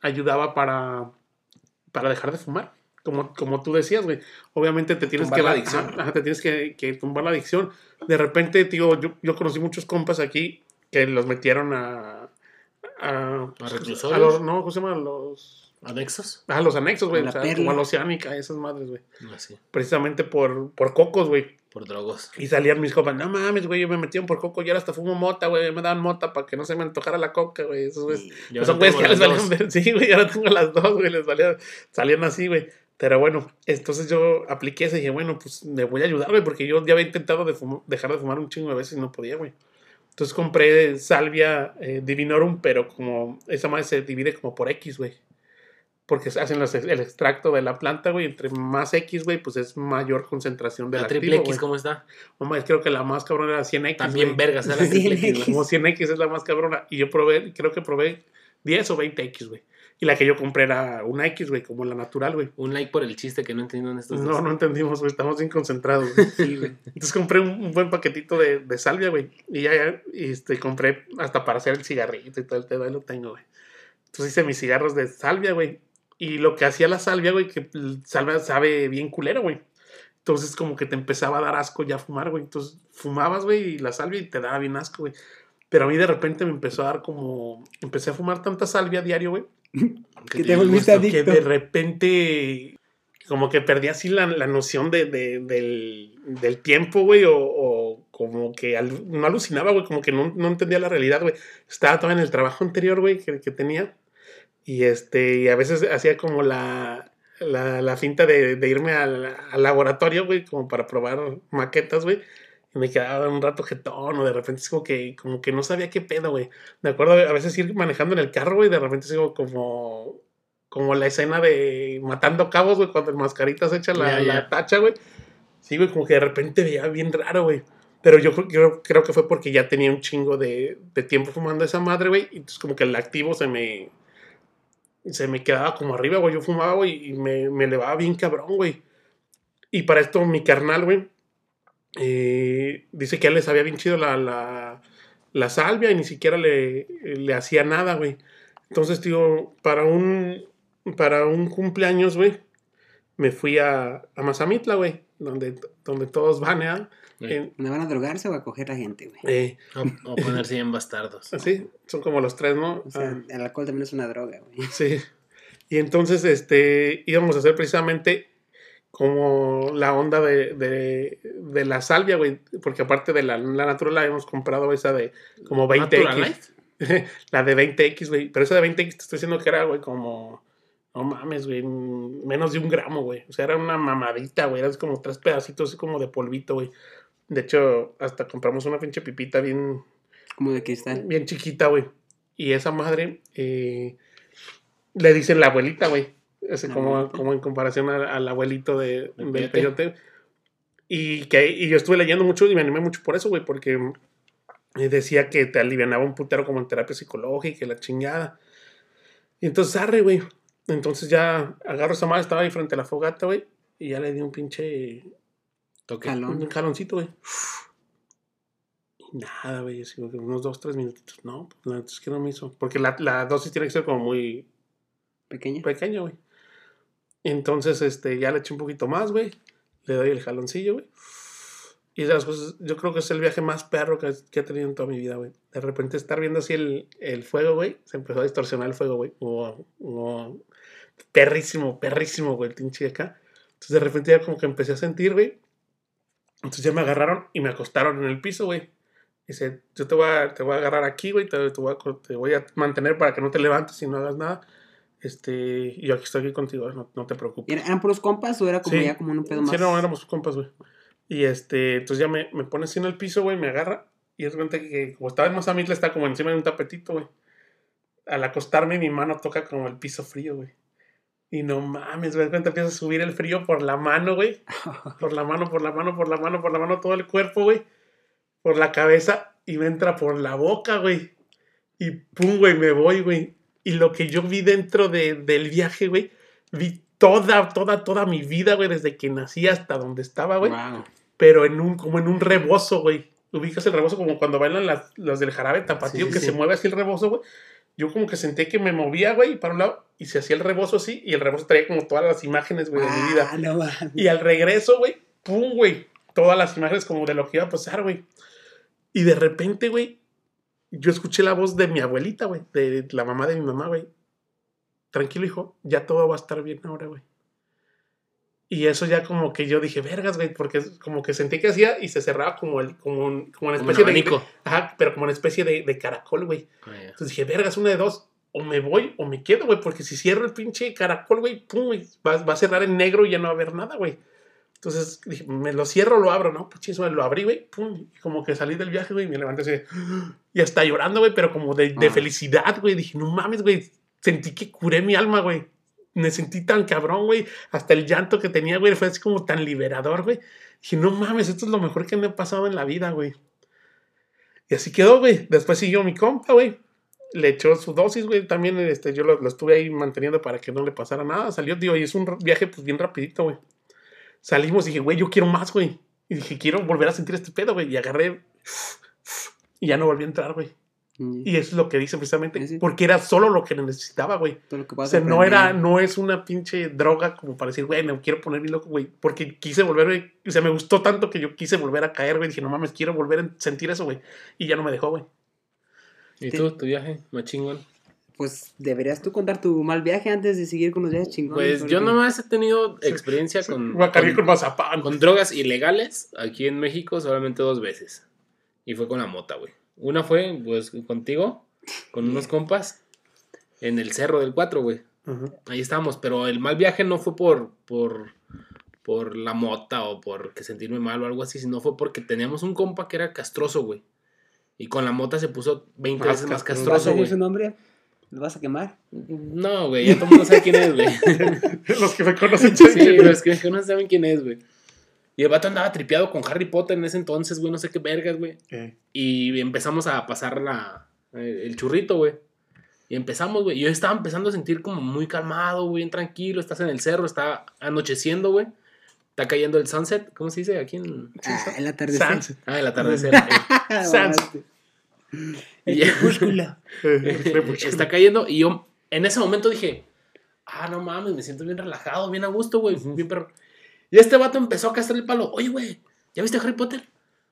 ayudaba para, para dejar de fumar. Como, como tú decías, güey. Obviamente te tienes Tumbar que la la- adicción. ajá, ajá, te tienes que, que tumbar la adicción. De repente, tío, yo, yo conocí muchos compas aquí que los metieron a. a, ¿A reclusorios? a los, no, ¿cómo se llama? Los ¿Anexos? Ah, los anexos, güey. O sea, perla. como a la oceánica, esas madres, güey. Así, Precisamente por, por cocos, güey. por drogos. Y salían mis copas, no mames, güey, yo me metí por coco y ahora hasta fumo mota, güey, me daban mota para que no se me antojara la coca, güey. Esos güeyes. Yo Pues no son güeyes que les valían ver- Sí, güey, ahora tengo las dos, güey, les valían, salían así, güey. Pero bueno, entonces yo apliqué ese y dije, bueno, pues me voy a ayudar, güey, porque yo ya había intentado de fum- dejar de fumar un chingo de veces y no podía, güey. Entonces compré salvia eh, divinorum, pero como esa madre se divide como por X, güey. Porque hacen los- el extracto de la planta, güey. Entre más X, güey, pues es mayor concentración del La activo, triple X. ¿cómo está? Mames, creo que la más cabrona era 100X. También güey. vergas, era la triple X. X. Como 100X es la más cabrona. Y yo probé, creo que probé 10 o 20X, güey. Y la que yo compré era una X, güey, como la natural, güey. Un like por el chiste que no entiendo en estos No, dos. no entendimos, güey. Estamos bien concentrados. güey. Sí. Entonces compré un, un buen paquetito de, de salvia, güey. Y ya, ya, este, compré hasta para hacer el cigarrito y todo el tema. Ahí lo tengo, güey. Entonces hice mis cigarros de salvia, güey. Y lo que hacía la salvia, güey, que salvia sabe bien culero, güey. Entonces como que te empezaba a dar asco ya fumar, güey. Entonces fumabas, güey, y la salvia y te daba bien asco, güey. Pero a mí de repente me empezó a dar como... Empecé a fumar tanta salvia diario, güey. Que te volviste gusto. Que adicto. de repente como que perdí así la, la noción de, de- del, del tiempo, güey, o, o como que al- no alucinaba, güey, como que no, no entendía la realidad, güey. Estaba todavía en el trabajo anterior, güey, que, que tenía. Y este, y a veces hacía como la, la, la finta de, de irme al, al laboratorio, güey, como para probar maquetas, güey. Y me quedaba un rato jetón, o de repente es como que, como que no sabía qué pedo, güey. Me acuerdo a veces ir manejando en el carro, güey, y de repente sigo como, como la escena de matando cabos, güey, cuando el mascarita se echa la, tacha, güey. Sí, güey, como que de repente veía bien raro, güey. Pero yo creo, que fue porque ya tenía un chingo de, de tiempo fumando esa madre, güey. Y entonces como que el activo se me... Se me quedaba como arriba, güey. Yo fumaba, güey, y me, me elevaba bien cabrón, güey. Y para esto mi carnal, güey, eh, dice que a él le sabía bien chido la, la, la salvia y ni siquiera le, le hacía nada, güey. Entonces, tío, para un, para un cumpleaños, güey, me fui a, a Mazamitla, güey, donde, donde todos van, ¿eh? ¿Me van a drogarse o a coger la gente, güey? eh, O, o ponerse bien bastardos. así, son como los tres, ¿no? O sea, Ah, el alcohol también es una droga, güey. Sí. Y entonces, este, íbamos a hacer precisamente como la onda de, de, de la salvia, güey. Porque aparte de la, la natural, la hemos comprado esa de como 20X. Natural Light. la de 20X, güey. Pero esa de 20X te estoy diciendo que era, güey, como. No mames, güey. Menos de un gramo, güey. O sea, era una mamadita, güey. Eran como tres pedacitos así como de polvito, güey. De hecho, hasta compramos una pinche pipita bien, Como de cristal. bien chiquita, güey. Y esa madre eh, le dicen la abuelita, güey. Ese como, como en comparación al, al abuelito de, Del peyote. Y, que, y yo estuve leyendo mucho y me animé mucho por eso, güey, porque eh, decía que te alivianaba un putero como en terapia psicológica y la chingada. Y entonces, arre, güey. Entonces ya agarro esa madre, estaba ahí frente a la fogata, güey. Y ya le di un pinche Toque. Jalón. un jaloncito, güey. Y nada, güey, así, como que unos dos, tres minutitos. No, pues la es que no me hizo. Porque la, la dosis tiene que ser como muy Pequeña. pequeña, güey. Entonces, este, ya le eché un poquito más, güey. Le doy el jaloncillo, güey. Y esas cosas, yo creo que es el viaje más perro que, he tenido en toda mi vida, güey. De repente estar viendo así el, el fuego, güey. Se empezó a distorsionar el fuego, güey. Como- como perrísimo, perrísimo, güey, el pinche acá. Entonces de repente ya como que empecé a sentir, güey. Entonces ya me agarraron y me acostaron en el piso, güey. Dice, yo te voy a, te voy a agarrar aquí, güey. Te, voy a, te voy a mantener para que no te levantes y no hagas nada. Este, y yo aquí estoy aquí contigo, no, no te preocupes. ¿Eran, puros compas o era como Sí. ya como un pedo más? Sí, no, éramos compas, güey. Y este, entonces ya me, me pone así en el piso, güey, me agarra. Y es cuenta que como estaba en Mazamitla, está como encima de un tapetito, güey. Al acostarme, mi mano toca como el piso frío, güey. Y no mames, güey, de repente empieza a subir el frío por la mano, güey. Por la mano, por la mano, por la mano, por la mano, todo el cuerpo, güey. Por la cabeza y me entra por la boca, güey. Y pum, güey, me voy, güey. Y lo que yo vi dentro de- del viaje, güey, vi toda, toda, toda mi vida, güey, desde que nací hasta donde estaba, güey. Wow. Pero en un, como en un rebozo, güey. Ubicas el rebozo como cuando bailan las, los del jarabe tapatío, Sí, que sí. se mueve así el rebozo, güey. Yo como que sentí que me movía, güey, para un lado, y se hacía el rebozo así, y el rebozo traía como todas las imágenes, güey, de mi vida. Ah, no mames. Y al regreso, güey, pum, güey. Todas las imágenes como de lo que iba a pasar, güey. Y de repente, güey, yo escuché la voz de mi abuelita, güey. De la mamá de mi mamá, güey. tranquilo, hijo, ya todo va a estar bien ahora, güey. Y eso ya como que yo dije, vergas, güey, porque como que sentí que hacía y se cerraba como, el, como, un- como una Como especie un de. Ajá, pero como una especie de, de caracol, güey. Ah. Entonces dije, vergas, una de dos. O me voy o me quedo, güey, porque si cierro el pinche caracol, güey, pum, va a cerrar en negro y ya no va a haber nada, güey. Entonces dije, me lo cierro lo abro, ¿no? Güey, lo abrí, güey, pum, y como que salí del viaje, güey, y me levanté así, y hasta llorando, güey, pero como de, de Ah. felicidad, güey. Dije, no mames, güey, sentí que curé mi alma, güey. Me sentí tan cabrón, güey. Hasta el llanto que tenía, güey, fue así como tan liberador, güey. Dije, no mames, esto es lo mejor que me ha pasado en la vida, güey. Y así quedó, güey. Después siguió mi compa, güey. Le echó su dosis, güey. También este, yo lo, lo estuve ahí manteniendo para que no le pasara nada. Salió, digo, y es un viaje pues bien rapidito, güey. Salimos y dije, güey, yo quiero más, güey. Y dije, quiero volver a sentir este pedo, güey. Y agarré... Y ya no volví a entrar, güey. Y Y eso es lo que dice precisamente. Sí. Porque era solo lo que necesitaba, güey. todo lo que O sea, no era, no es una pinche droga como para decir, güey, me quiero poner bien loco, güey. Porque quise volver, güey. O sea, me gustó tanto que yo quise volver a caer, güey. Dije, no mames, quiero volver a sentir eso, güey. Y ya no me dejó, güey. ¿Y tú, tu viaje? Más chingón. Pues deberías tú contar tu mal viaje antes de seguir con los viajes chingones. Pues yo nomás he tenido experiencia con, con con, mazapán. con drogas ilegales aquí en México solamente dos veces. Y fue con la mota, güey. Una fue, pues, contigo, con unos compas, en el Cerro del 4, güey. Ahí estábamos, pero el mal viaje no fue por, por, por la mota o por que sentirme mal o algo así, sino fue porque teníamos un compa que era castroso, güey. Y con la mota se puso 20 Más veces más castroso. ¿Vas a castroso, decir güey. su nombre? ¿Lo vas a quemar? No, güey, ya todo el mundo sabe quién es, güey. Los que me conocen, Sí, es que no saben quién es, güey. Y el vato andaba tripeado con Harry Potter en ese entonces, güey, no sé qué vergas, güey. Eh, Y empezamos a pasar la, eh, el churrito, güey. Y empezamos, güey. Yo estaba empezando a sentir como muy calmado, güey, bien tranquilo. Estás en el cerro, está anocheciendo, güey. Está cayendo el sunset. ¿Cómo se dice aquí en...? Ah, el atardecer. Sans. Ah, el atardecer. eh. Sans. mamaste. El Y- crepúsculo. eh, está cayendo y yo en ese momento dije, ah, no mames, me siento bien relajado, bien a gusto, güey, bien perro. Y este vato empezó a castar el palo, oye, güey, ¿ya viste Harry Potter?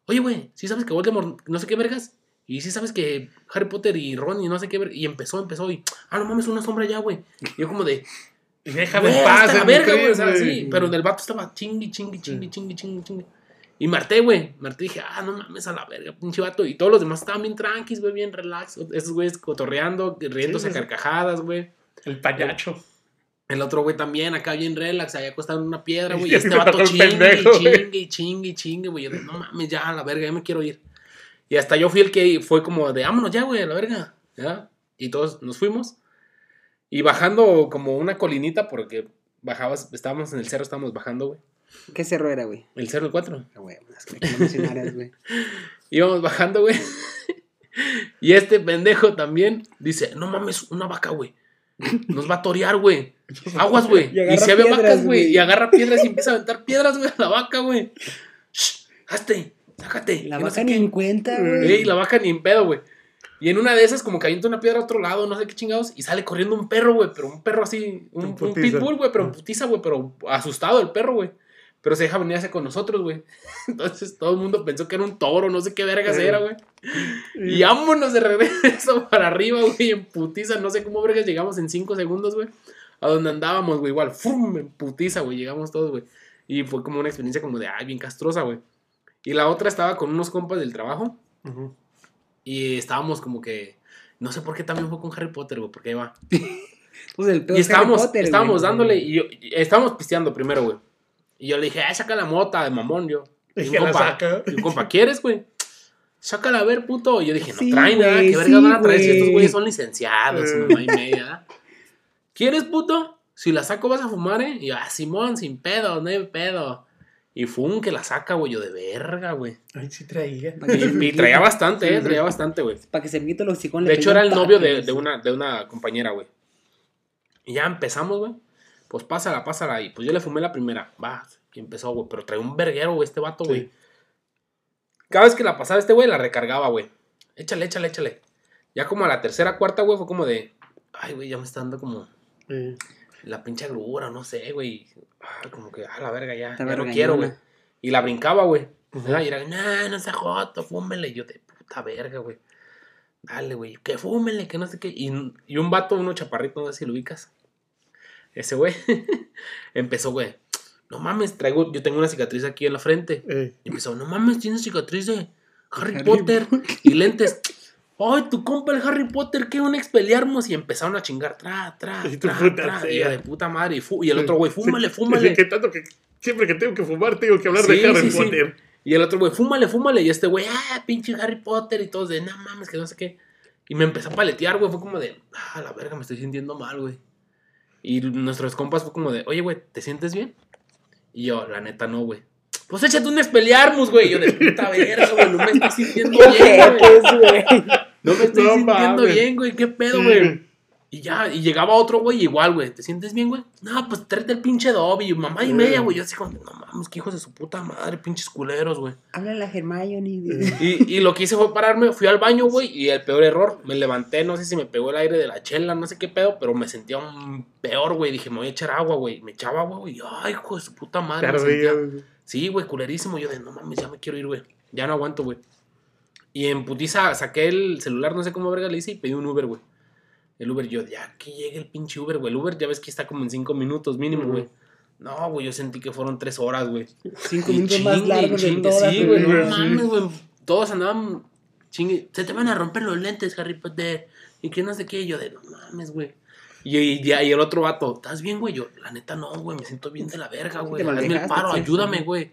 Oye, güey, ¿sí sabes que Voldemort no sé qué vergas? Y sí sabes que Harry Potter y Ron y no sé qué vergas. Y empezó, empezó y, ah, no mames, una sombra ya, güey. Y yo como de, déjame en paz. la verga, güey, o sea, sí. Pero el vato estaba chingui, chingui, chingui, chingui, chingui, chingui. Y Marté, güey. Marté dije, ah, no mames a la verga, pinche vato. Y todos los demás estaban bien tranquis, güey, bien relax. Esos güeyes cotorreando, riéndose Sí, a carcajadas, güey. El payacho. El otro güey también, acá bien relax, ahí acostado en una piedra, güey. Y este vato chingue, pendejo, y chingue, y chingue, y chingue, güey. Yo no mames, ya, a la verga, ya me quiero ir. Y hasta yo fui el que fue como de, vámonos ya, güey, a la verga. ¿Ya? Y todos nos fuimos. Y bajando como una colinita, porque bajabas, estábamos en el cerro, estábamos bajando, güey. ¿Qué cerro era, güey? El cerro del 4. Ah, güey, es que no mencionaras, güey. Íbamos bajando, güey. Y este pendejo también dice, no mames, una vaca, güey. Nos va a torear, güey. Aguas, güey. Y Y si había vacas, güey. Y agarra piedras y empieza a aventar piedras, güey, a la vaca, güey. Shh, hazte, sácate. La no vaca sé ni qué. en cuenta, güey. Ey, la vaca ni en pedo, güey. Y en una de esas, como que avienta una piedra a otro lado, no sé qué chingados, y sale corriendo un perro, güey, pero un perro así, un, Un un putiza. pitbull, güey, pero putiza, güey, pero asustado el perro, güey. Pero se deja venir hacia con nosotros, güey. Entonces todo el mundo pensó que era un toro, no sé qué vergas era, güey. Y vámonos de regreso para arriba, güey, en putiza, no sé cómo vergas llegamos en 5 segundos, güey. A donde andábamos, güey, igual, ¡fum! En putiza, güey, llegamos todos, güey. Y fue como una experiencia como de, ay, bien castrosa, güey. Y la otra estaba con unos compas del trabajo. Y estábamos como que. No sé por qué también fue con Harry Potter, güey, porque ahí va. Pues el pedo Y es Harry estábamos, Potter, estábamos dándole. Y yo, y estábamos pisteando primero, güey. Y yo le dije, ay, saca la mota de mamón, yo. Y Y un compa, saca. y un compa, ¿quieres, güey? Sácala a ver, puto. Y yo dije, no Sí, traen nada, qué verga sí, van a traer si estos güey. güeyes son licenciados, Eh. mamá y media. ¿Quieres, puto? Si la saco vas a fumar, ¿eh? Y yo, ah, Simón, sin pedo, no hay pedo. Y fum, que la saca, güey, yo de verga, güey. Ay, sí traía. Y, y traía bastante, eh, traía bastante, güey. Para que se me quite los hocicones. De hecho, era el novio de, de una, de una compañera, güey. Y ya empezamos, güey. Pues pásala, pásala. Y pues yo le fumé la primera. Va, y empezó, güey. Pero traía un verguero, güey, este vato, güey. Sí. Cada vez que la pasaba este güey, la recargaba, güey. Échale, échale, échale. Ya como a la tercera, cuarta, güey, fue como de. Ay, güey, ya me está dando como la pinche agrura, no sé, güey. Ah, como que, a la verga, ya, ya no quiero, güey. Y la brincaba, güey. Y era, no, no se joto, fúmele. Y yo, de puta verga, güey. Dale, güey, que fúmele, que no sé qué. Y, y un vato, uno chaparrito, no sé si lo ubicas. Ese güey empezó, güey. No mames, traigo, yo tengo una cicatriz aquí en la frente. Eh, Y empezó, no mames, tienes cicatriz de Harry, Harry Potter y lentes. Ay, tu compa el Harry Potter, que un expeliarmos. Y empezaron a chingar, tra, tra, Y tra, y de puta madre. Y, fu- y el otro güey, fúmale, fúmale. sí, que tanto que siempre que tengo que fumar tengo que hablar Sí, de Harry sí. Potter. Y el otro güey, fúmale, fúmale. Y este güey, ah, pinche Harry Potter. Y todos de, no mames, que no sé qué. Y me empezó a paletear, güey. Fue como de, ah, la verga, me estoy sintiendo mal, güey. Y nuestros compas fue como de, oye, güey, ¿te sientes bien? Y yo, la neta, no, güey. Pues échate un espelearmus, güey. Yo de puta verga, güey. No me estoy sintiendo bien, güey. No me estoy No sintiendo mames. bien, güey. ¿Qué pedo, güey? Y ya, y llegaba otro güey igual, güey. ¿Te sientes bien, güey? No, pues tráete el pinche Dobby. Mamá y media, güey. Yo así como, no mames, qué hijos de su puta madre, pinches culeros, güey. Habla la Hermione. Y, y lo que hice fue pararme, fui al baño, güey, y el peor error, me levanté, no sé si me pegó el aire de la chela, no sé qué pedo, pero me sentía un peor, güey. Dije, me voy a echar agua, güey. Me echaba agua, güey. Ay, hijo de su puta madre. me Claro, sentía-. Sí, güey, culerísimo. Yo de, no mames, ya me quiero ir, güey. Ya no aguanto, güey. Y en putiza saqué el celular, no sé cómo verga le hice, y pedí un Uber, güey. El Uber, yo, ya que llegue el pinche Uber, güey. El Uber ya ves que está como en cinco minutos mínimo, güey. No, güey, yo sentí que fueron tres horas, güey. Cinco Y minutos más chingue, largos de todas. Sí, güey, no mames, güey. Todos andaban chingue. Se te van a romper los lentes, Harry Potter. Y que no sé qué. Yo de, no mames, güey. Y, y, y el otro vato, ¿estás bien, güey? Yo, la neta, no, güey. Me siento bien de la verga, güey. Hazme el paro, ayúdame, güey.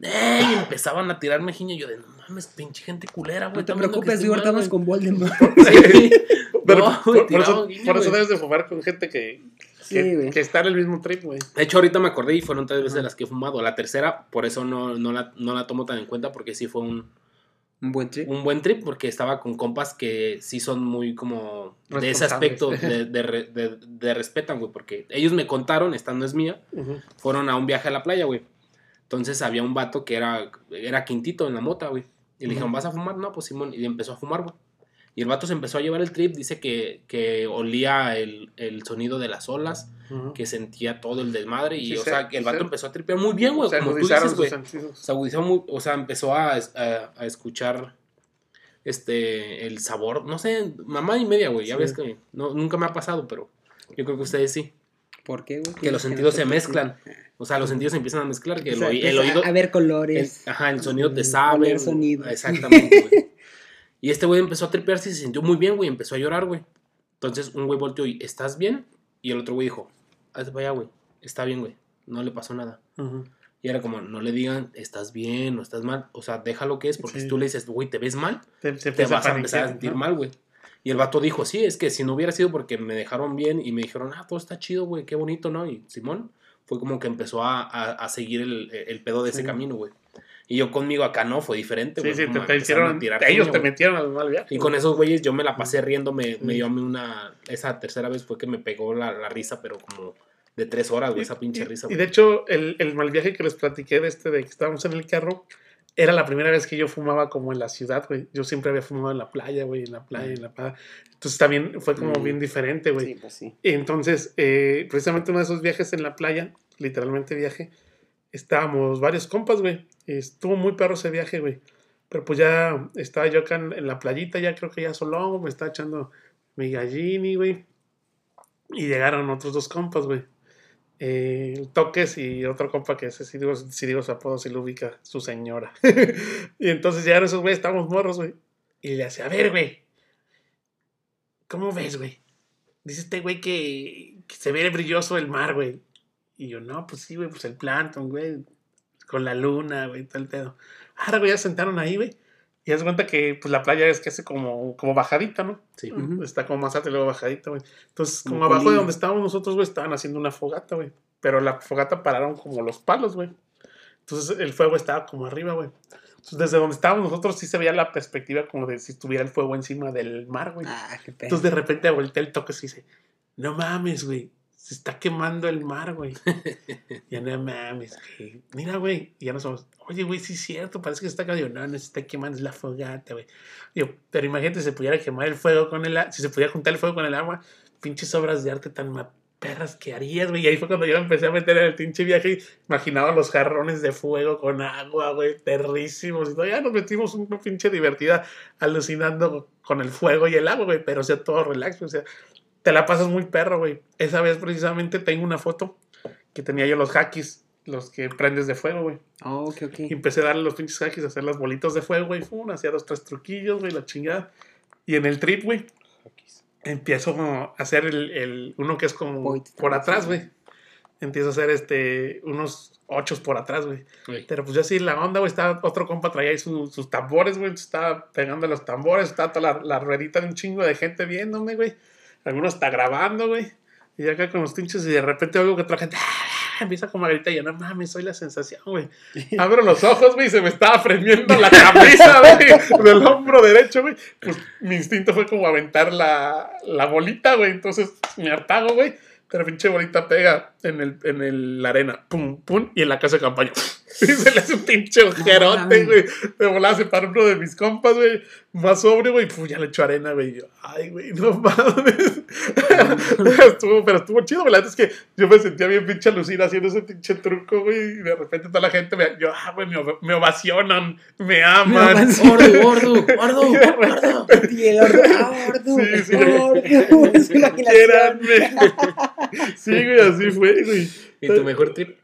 Ey, y empezaban a tirarme jiña. Y yo de, no mames, pinche gente culera, güey. No te preocupes, digo, ahorita con Voldemort. güey". Sí. Pero No, por, güey, por eso, guiño, por eso debes de fumar con gente que, Sí, que, que está en el mismo trip, güey. De hecho, ahorita me acordé y fueron tres veces las que he fumado. La tercera, por eso no, no, la, no la tomo tan en cuenta, porque sí fue un, Un buen trip. un buen trip porque estaba con compas que sí son muy como de ese aspecto de, de, de- de respetan, güey, porque ellos me contaron, esta no es mía, fueron a un viaje a la playa, güey. Entonces había un vato que era, era quintito en la mota, güey. Y le dijeron, ¿vas a fumar? No, pues Simón. Y empezó a fumar, güey. Y el vato se empezó a llevar el trip, dice que, que olía el, el sonido de las olas, que sentía todo el desmadre. Y, Sí, o se- sea, que el vato se- empezó a tripear muy bien, güey. Se Como tú dices, güey se agudizó muy, o sea, empezó a, a- a escuchar este el sabor, no sé, mamá y media, güey, ya Sí. ves que no, nunca me ha pasado, pero yo creo que ustedes sí, ¿Por qué, güey? que los sentidos se mezclan, o sea, los sentidos se empiezan a mezclar, que O el, sea, el oído, A ver el- colores. ajá, el sonido te Mm, sabe, oler sonido. exactamente, güey. Y este güey empezó a tripearse y se sintió muy bien, güey, empezó a llorar, güey. Entonces un güey volteó y, ¿estás bien? Y el otro güey dijo, hazte para allá, güey, está bien, güey, no le pasó nada. Y era como, no le digan, estás bien o estás mal. O sea, déjalo que es, porque Sí. si tú le dices, güey, ¿te ves mal? Te, vas a empezar a sentir ¿no? mal, güey. Y el vato dijo, sí, es que si no hubiera sido porque me dejaron bien y me dijeron, ah, todo está chido, güey, qué bonito, ¿no? Y Simón fue como que empezó a, a- a seguir el, el pedo de ese Sí. camino, güey. Y yo conmigo acá no, fue diferente, Sí, güey. sí, como te, te hicieron. tirar Ellos te güey. metieron al mal viaje. Y con esos güeyes yo me la pasé riendo, me, me Sí. dio a mí una... Esa tercera vez fue que me pegó la, la risa, pero como de tres horas, güey, esa pinche Y- risa, Y, de hecho, el, el mal viaje que les platiqué de este, de que estábamos en el carro, era la primera vez que yo fumaba como en la ciudad, güey. Yo siempre había fumado en la playa, güey, en la playa, en la playa. Entonces también fue como Mm. bien diferente, güey. Sí, pues sí. Entonces, eh, precisamente uno de esos viajes en la playa, literalmente viaje, estábamos varios compas, güey. Estuvo muy perro ese viaje, güey. Pero pues ya estaba yo acá en, en la playita, ya creo que ya solo, me estaba echando mi gallini, güey. Y llegaron otros dos compas, güey. Eh, Toques y otro compa que ese, si digo, si digo su apodo, si lo ubica, su señora. y entonces llegaron esos güeyes, estábamos morros, güey. Y le hacía, a ver, güey. ¿Cómo ves, güey? Dice este güey que, se ve brilloso el mar, güey. Y yo, no, pues sí, güey, pues el plancton, güey. Con la luna, güey, todo el pedo. Ahora, güey, ya se sentaron ahí, güey. Y das cuenta que pues la playa es que hace como, como bajadita, ¿no? Sí. Ujú. Está como más alta y luego bajadita, güey. Entonces, Como como abajo de donde estábamos nosotros, güey, estaban haciendo una fogata, güey. Pero la fogata pararon como los palos, güey. Entonces, el fuego estaba como arriba, güey. Entonces, desde donde estábamos nosotros sí se veía la perspectiva como de si estuviera el fuego encima del mar, güey. Ah. Entonces de repente voltea el toque y dice, no mames, güey, se está quemando el mar, güey. ya no mames, güey. Mira, güey. Y ya nos vamos, oye, güey, sí es cierto, parece que se está quemando. No, no se está quemando, es la fogata, güey. Yo, pero imagínate si se pudiera quemar el fuego con el a- si se pudiera juntar el fuego con el agua, pinches obras de arte tan perras que harías, güey. Y ahí fue cuando yo empecé a meter en el pinche viaje imaginaba los jarrones de fuego con agua, güey, perrísimos. Y ya nos metimos una pinche divertida alucinando con el fuego y el agua, güey, pero o sea, todo relax, o sea, te la pasas muy perro, güey. Esa vez precisamente tengo una foto que tenía yo los hackis, los que prendes de fuego, güey. Oh, ok, ok. Y empecé a darle los pinches hackis, a hacer las bolitas de fuego, güey. Fum, hacía dos, tres truquillos, güey, la chingada. Y en el trip, güey, empiezo a hacer el, el- uno que es como Point. por atrás, güey. Empiezo a hacer este, unos ochos por atrás, güey. Pero pues yo así la onda, güey, estaba otro compa traía ahí su- sus tambores, güey, estaba pegando los tambores, estaba toda la, la ruedita de un chingo de gente viéndome, güey. Algunos está grabando, güey. Y acá con los pinches y de repente oigo que otra gente ¡ah! empieza como a gritar y yo, no mames, soy la sensación, güey. Abro los ojos, güey, y se me estaba prendiendo la camisa, güey, del hombro derecho, güey. Pues mi instinto fue como aventar la, la bolita, güey. Entonces me apago, güey. Pero pinche bolita pega en, el, en el, la arena. Pum, pum. Y en la casa de campaña. Y se le hace un pinche ojerote, güey. De volada se para uno de mis compas, güey. Más sobrio, güey. Pues ya le echo arena, güey. Yo, ay, güey, no mames. estuvo, pero estuvo chido, güey. La neta es que yo me sentía bien pinche alucina haciendo ese pinche truco, güey. Y de repente toda la gente me, yo, ah, güey, me, ov- me ovacionan, me aman. Gordo, gordo, gordo, gordo. Y el gordo, gordo, Sí, sí. gordo. Sí, güey, así fue, güey. ¿Y tu mejor trip?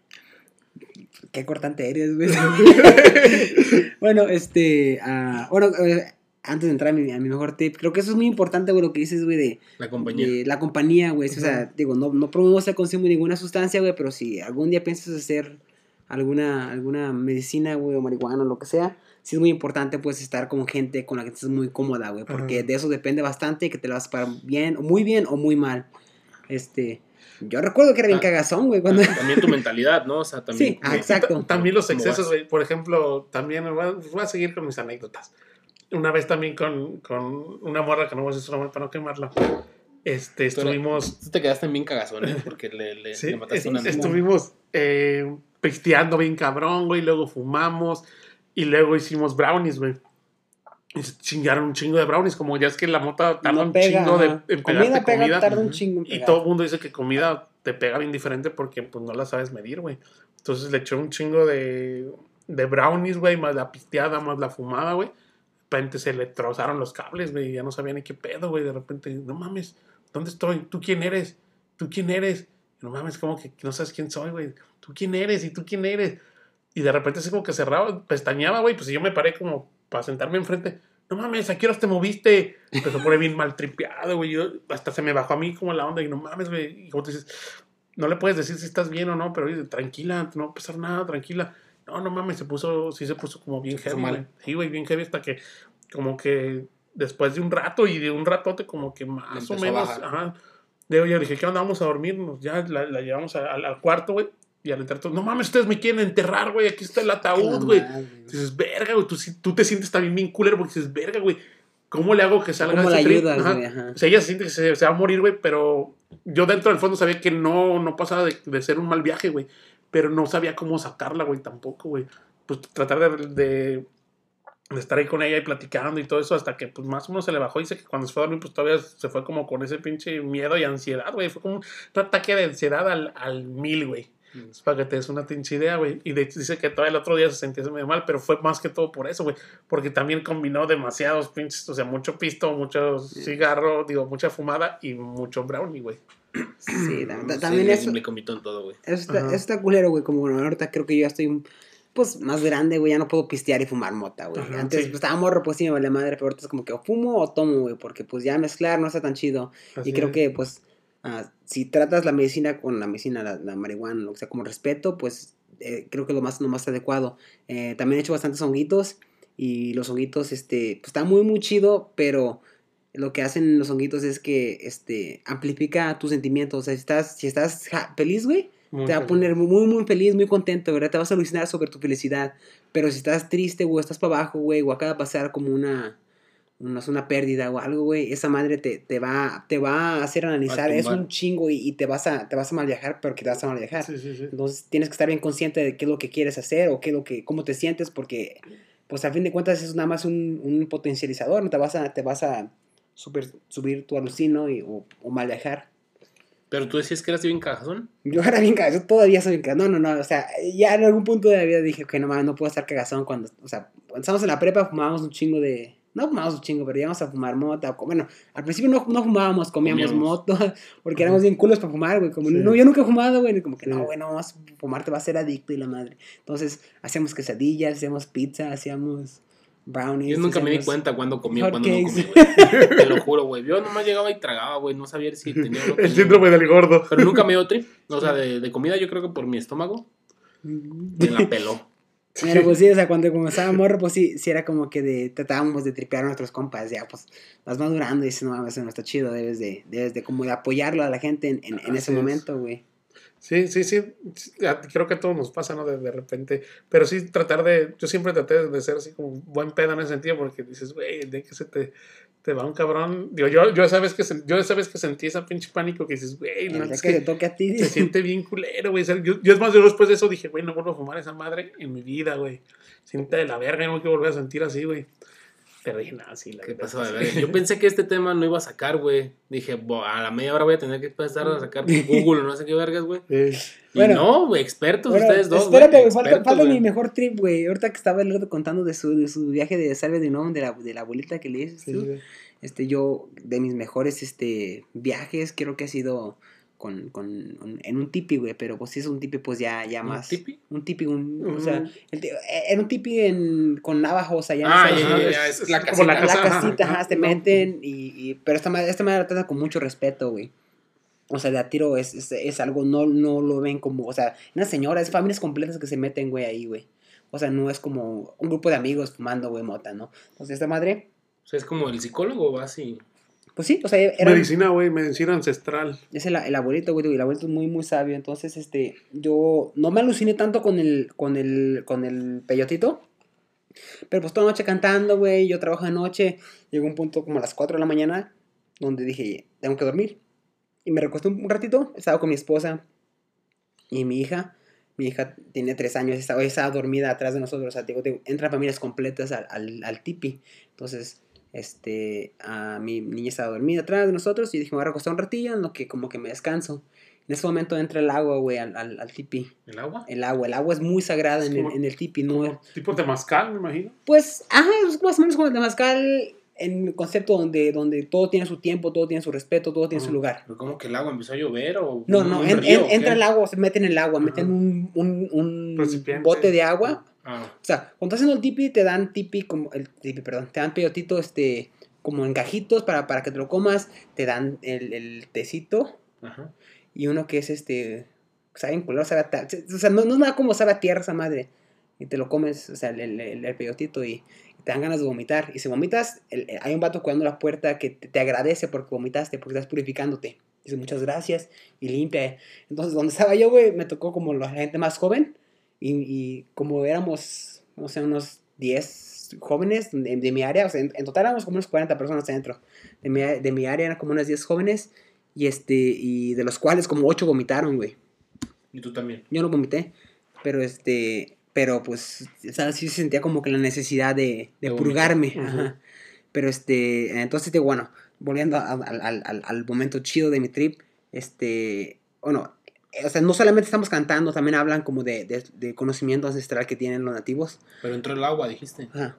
Qué cortante eres, güey. bueno, este. ah, bueno, eh, antes de entrar a mi, a mi mejor tip, creo que eso es muy importante, güey, lo que dices, güey, de, La compañía. de la compañía, güey. O sea, digo, no, no promovemos el consumo de ninguna sustancia, güey, pero si algún día piensas hacer alguna, alguna medicina, güey, o marihuana o lo que sea, sí es muy importante, pues, estar con gente con la que estés muy cómoda, güey, porque de eso depende bastante que te la vas a parar bien, o muy bien o muy mal. Este. Yo recuerdo que era bien Ah. cagazón, güey, cuando. También tu mentalidad, ¿no? O sea, también. Sí, ah, exacto. ta- También los ¿Cómo excesos, güey. Por ejemplo, también voy a, voy a seguir con mis anécdotas. Una vez también con, con una morra que no voy a decir su nombre para no quemarla. Este, estuvimos. Tú te quedaste bien cagazón, ¿eh? Porque le, le, sí, le mataste est- una amiga. estuvimos eh, pisteando bien cabrón, güey. Luego fumamos. Y luego hicimos brownies, güey. Y se chingaron un chingo de brownies. Como ya es que la mota tarda No un pega, chingo de, en comida pega, comida. tarda un chingo en Y todo el mundo dice que comida te pega bien diferente porque pues no la sabes medir, güey. Entonces le echó un chingo de, de brownies, güey, más la pisteada, más la fumada, güey. De repente se le trozaron los cables, güey, ya no sabía ni qué pedo, güey. De repente, no mames, ¿dónde estoy? ¿Tú quién eres? ¿Tú quién eres? No mames, como que no sabes quién soy, güey. ¿Tú quién eres? ¿Y tú quién eres? Y de repente así como que cerraba, pestañaba, güey, pues yo me paré como para sentarme enfrente. No mames, ¿a qué horas te moviste? Empezó a poner bien mal tripeado, güey. Yo, hasta se me bajó a mí como la onda y no mames, güey. Y como tú dices, no le puedes decir si estás bien o no, pero oye, tranquila, no va a pasar nada, tranquila. No, no mames, se puso, sí se puso como bien heavy, güey. Sí, güey, bien heavy hasta que como que después de un rato y de un ratote como que más o menos, ajá. Yo dije, ¿qué onda? Vamos a dormirnos. Ya la, la llevamos a- al cuarto, güey. Y al entrar todos, no mames, ustedes me quieren enterrar, güey. Aquí está el ataúd, güey. Dices, verga, güey. Tú, tú te sientes también bien cooler porque dices, verga, güey. ¿Cómo le hago que salga ¿Cómo la trip?" ayudas, Ajá. güey? Ajá. O sea, ella se siente que se, se va a morir, güey, pero yo dentro del fondo sabía que no, no pasaba de, de ser un mal viaje, güey. Pero no sabía cómo sacarla, güey, tampoco, güey. Pues tratar de, de, de estar ahí con ella y platicando y todo eso hasta que pues más o menos se le bajó. Dice que cuando se fue a dormir, pues todavía se fue como con ese pinche miedo y ansiedad, güey. Fue como un ataque de ansiedad al, al mil, güey. Es para que te des una pinche idea, güey. Y de hecho dice que todavía el otro día se sentía medio mal, pero fue más que todo por eso, güey. Porque también combinó demasiados pinches, o sea, mucho pisto, mucho cigarro, digo, mucha fumada y mucho brownie, güey. Sí, ta- ta- Sí, también le- eso, Le comitó en todo, güey. eso está, Ajá. eso está culero, güey. Como bueno, ahorita creo que yo ya estoy pues más grande, güey. Ya no puedo pistear y fumar mota, güey. Ajá, Antes sí. pues, estaba morro, pues sí me vale madre, pero ahorita es como que o fumo o tomo, güey. Porque pues ya mezclar no está tan chido. Así y creo es. que pues ah, si tratas la medicina con la medicina, la, la marihuana, lo que sea, como respeto, pues eh, creo que lo más, lo más adecuado. Eh, también he hecho bastantes honguitos y los honguitos, este, pues está muy, muy chido, pero lo que hacen los honguitos es que, este, amplifica tus sentimientos. O sea, si estás, si estás feliz, güey, Muy te va a feliz. poner muy, muy feliz, muy contento, ¿verdad? Te vas a alucinar sobre tu felicidad. Pero si estás triste, güey, estás para abajo, güey, o acaba de pasar como una, una, una pérdida o algo, güey, esa madre te, te, va, te va a hacer analizar, es un chingo y, y te, vas a, te vas a mal viajar, pero que te vas a mal viajar. Sí, sí, sí. Entonces tienes que estar bien consciente de qué es lo que quieres hacer o qué es lo que, cómo te sientes, porque pues al fin de cuentas es nada más un, un potencializador, no te vas a, te vas a super- subir tu alucino y, o, o mal viajar. Pero tú decías que eras bien cagazón. Yo era bien cagazón, todavía soy bien cagazón. No, no, no, o sea, ya en algún punto de la vida dije que no mames, no puedo estar cagazón cuando, o sea, cuando estábamos en la prepa fumábamos un chingo de, No fumábamos un chingo, pero íbamos a fumar mota. Bueno, al principio no, no fumábamos, comíamos, Comíamos. moto, porque éramos bien culos para fumar, güey. Como, Sí. no, yo nunca he fumado, güey. Como que no, güey, no, vas a fumar, te va a hacer adicto y la madre. Entonces, hacíamos quesadillas, hacíamos pizza, hacíamos brownies. Yo nunca me di cuenta cuando comía cuando no comía, güey. Te lo juro, güey. Yo nomás llegaba y tragaba, güey. No sabía si tenía o no El síndrome del gordo. Pero nunca me dio trip. O sea, de, de comida yo creo que por mi estómago me la peló. Pero pues sí, o sea, cuando comenzaba morro, pues sí, sí era como que de, tratábamos de tripear a nuestros compas, ya pues vas madurando y dices, no, eso no está chido, debes de, debes de como de apoyarlo a la gente en, en, ese es. momento, güey. Sí, sí, sí. Creo que a todos nos pasa, ¿no? De, de repente. Pero sí tratar de. Yo siempre traté de ser así como buen pedo en ese sentido, porque dices, güey, de que se te, te va un cabrón. Digo, yo, yo, esa vez que, yo esa vez que sentí ese pinche pánico que dices, güey, no, es que te que toque a ti, se siente bien culero, güey. Yo, yo es más, yo después de eso dije, güey, no vuelvo a fumar esa madre en mi vida, güey. Siente de la verga, no quiero volver a sentir así, güey. Pero dije, nada, sí, la ¿Qué pasó sí. ver? Yo pensé que este tema no iba a sacar, güey. Dije, "Bo- a la media hora voy a tener que empezar a sacar Google o no sé qué vergas, güey. Y Bueno. no, güey, expertos Bueno, ustedes dos, espérate, güey. güey, falta, falta mi mejor trip, güey. Ahorita que estaba el otro contando de su, de su viaje de Salve de la, de la abuelita que le dices sí, tú. sí. Este, yo, de mis mejores este, viajes, creo que ha sido con, con, un- en un tipi, güey. Pero pues sí es un tipi, pues ya, ya ¿Un más. tipi? Un tipi, un, o sea, Ujú. el ti- eh, era un tipi en, con navajo, o sea, ya Ah, no ya, ya, es- es la como casita. la la casa, ajá, casita, ajá, ajá, te no. meten y, y- pero esta madre, esta madre la trata con mucho respeto, güey. O sea, de a tiro es, es, es algo, no, no lo ven como, o sea, una señora, es familias completas que se meten, güey, ahí, güey. O sea, no es como un grupo de amigos fumando, güey, mota, ¿no? Entonces, esta madre, O sea, es como el psicólogo, vas y... pues sí, o sea, era, Medicina, güey, medicina ancestral. es el, el abuelito, güey, y el abuelito es muy, muy sabio. Entonces, este, yo no me aluciné tanto con el, con el, con el peyotito. Pero pues toda noche cantando, güey, yo trabajo de noche. Llegó un punto como a las 4 de la mañana donde dije, tengo que dormir. Y me recosté un ratito, estaba con mi esposa y mi hija. Mi hija tiene 3 años, estaba, estaba dormida atrás de nosotros. O sea, digo, digo, entran familias completas al, al, al tipi. Entonces, este, a mi niña estaba dormida atrás de nosotros y dije, me voy a recostar un ratillo en lo que como que me descanso. En ese momento entra el agua, güey, al, al, al tipi. ¿El agua? El agua, el agua es muy sagrada Es en el, en el tipi, ¿no? Tipo temazcal, me imagino. Pues, ajá, es más o menos como el Temazcal en el concepto donde, donde todo tiene su tiempo, todo tiene su respeto, todo tiene su lugar. ¿Pero cómo que el agua empezó a llover o...? No, no, en- río en- entra el agua, se meten en el agua, meten un, un, un bote de agua. Ah, O sea, cuando estás haciendo el tipi, te dan tipi como, el tipi, perdón, te dan peyotito, este, como en cajitos para, para que te lo comas, te dan el, el tecito ajá. y uno que es este, sabe en color, sabe a o sea, no, no es nada como sabe a tierra esa madre. Y te lo comes, o sea, el, el, el- el peyotito y te dan ganas de vomitar. Y si vomitas, el- el- hay un vato cuidando la puerta que te, te agradece porque vomitaste, porque estás purificándote. Dice muchas gracias y limpia. Entonces, donde estaba yo, güey, me tocó como la gente más joven. Y, y como éramos, no sé, unos 10 jóvenes de, de mi área, o sea, en, en total éramos como unos 40 personas adentro. De mi, de mi área eran como unas 10 jóvenes. Y este, y de los cuales como 8 vomitaron, güey. Y tú también. Yo no vomité, pero este, pero pues, o sea, sí sentía como que la necesidad de, de De vomitar. purgarme. Ajá. Pero este, entonces, digo, bueno, volviendo a- al- al momento chido de mi trip, este, bueno, o sea, no solamente estamos cantando, también hablan como de, de, de conocimiento ancestral que tienen los nativos. Pero entró el agua, dijiste. Ajá.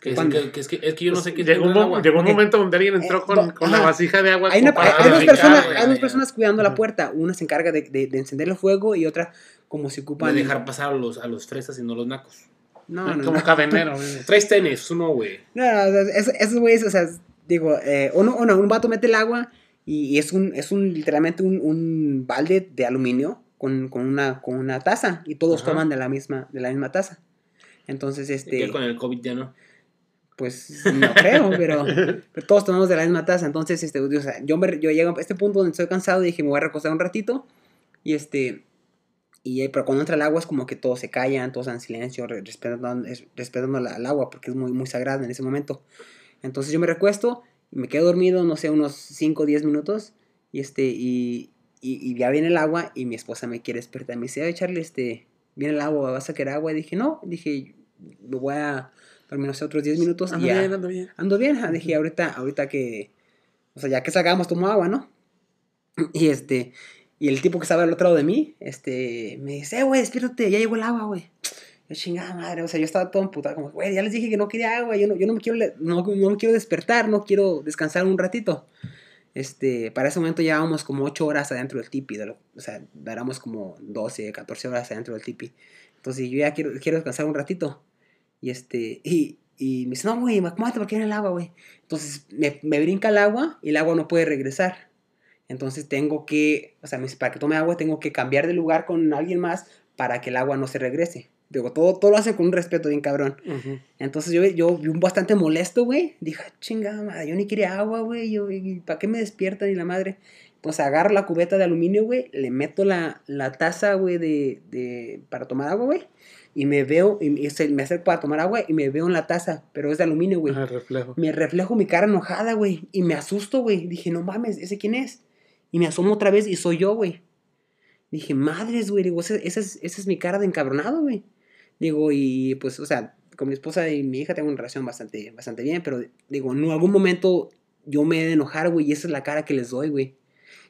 Que es, que, que es, que, es que yo no sé qué llegó un, llegó un Ok. momento donde alguien entró Eh, con, no, con la vasija de agua. Hay, una, hay- hay dos personas, hay dos personas cuidando la puerta. Una se encarga de, de, de encender el fuego y otra como si De ocupan... dejar pasar a los, a los fresas y no los nacos. No, no, como no. cadenero. Tres tenis, uno, güey. No, no, esos güeyes, o sea, digo, eh, uno, uno- un vato mete el agua y, es un, es un, literalmente un, un balde de aluminio con, con una, con una taza y todos Ajá. toman de la misma, de la misma taza. Entonces, este, con el COVID ya no. pues, no creo, pero, pero todos tomamos de la misma taza. Entonces, este, o sea, yo, me, yo llego a este punto donde estoy cansado y dije, me voy a recostar un ratito y este... Y, pero cuando entra el agua es como que todos se callan, todos en silencio, re- respetando, es- respetando el agua porque es muy, muy sagrada en ese momento. Entonces yo me recuesto me quedo dormido, no sé, unos 5 o 10 minutos. Y, este, y, y, y ya viene el agua y mi esposa me quiere despertar. Me dice, "Ay, Charlie, este, viene el agua, ¿vas a querer agua? Y dije, no. Dije, me voy a dormir, no sé, otros 10 minutos. y ya. ando bien. Ando bien, ajá, dije, ahorita, ahorita que, o sea, ya que salgamos, tomo agua, ¿no? Y este, y el tipo que estaba al otro lado de mí, este, me dice, eh, güey, despiértate, ya llegó el agua, güey. Yo, chingada madre, o sea, yo estaba todo emputado, como, güey, ya les dije que no quería agua, yo no, yo no me quiero, no, no me quiero despertar, no quiero descansar un ratito. Este, para ese momento llevábamos como 8 horas adentro del tipi, o sea, éramos como 12, 14 horas adentro del tipi. Entonces yo ya quiero, quiero descansar un ratito. Y este, y, y me dice, no, güey, acomódate porque viene el agua, güey. Entonces me, brinca el agua y el agua no puede regresar. Entonces tengo que, o sea, para que tome agua tengo que cambiar de lugar con alguien más para que el agua no se regrese. Digo, todo, todo lo hacen con un respeto bien cabrón. Entonces yo, yo, bastante molesto, güey. Dije, "Ah, chingada madre, yo ni quería agua, güey. Yo, ¿Para qué me despiertan y la madre? Entonces agarro la cubeta de aluminio, güey. Le meto la, la taza, güey, de, de, para tomar agua, güey. Y me veo, y me, se- me acerco para tomar agua y me veo en la taza, pero es de aluminio, güey. El reflejo. Me reflejo mi cara enojada, güey. Y me asusto, güey. Dije, no mames, ¿ese quién es? Y me asomo otra vez y soy yo, güey. Dije, madres, güey. Digo, esa, esa es, esa es mi cara de encabronado, güey. Digo, y pues, o sea, con mi esposa y mi hija tengo una relación bastante, bastante bien, pero digo, en algún momento yo me he de enojar, güey, y esa es la cara que les doy, güey.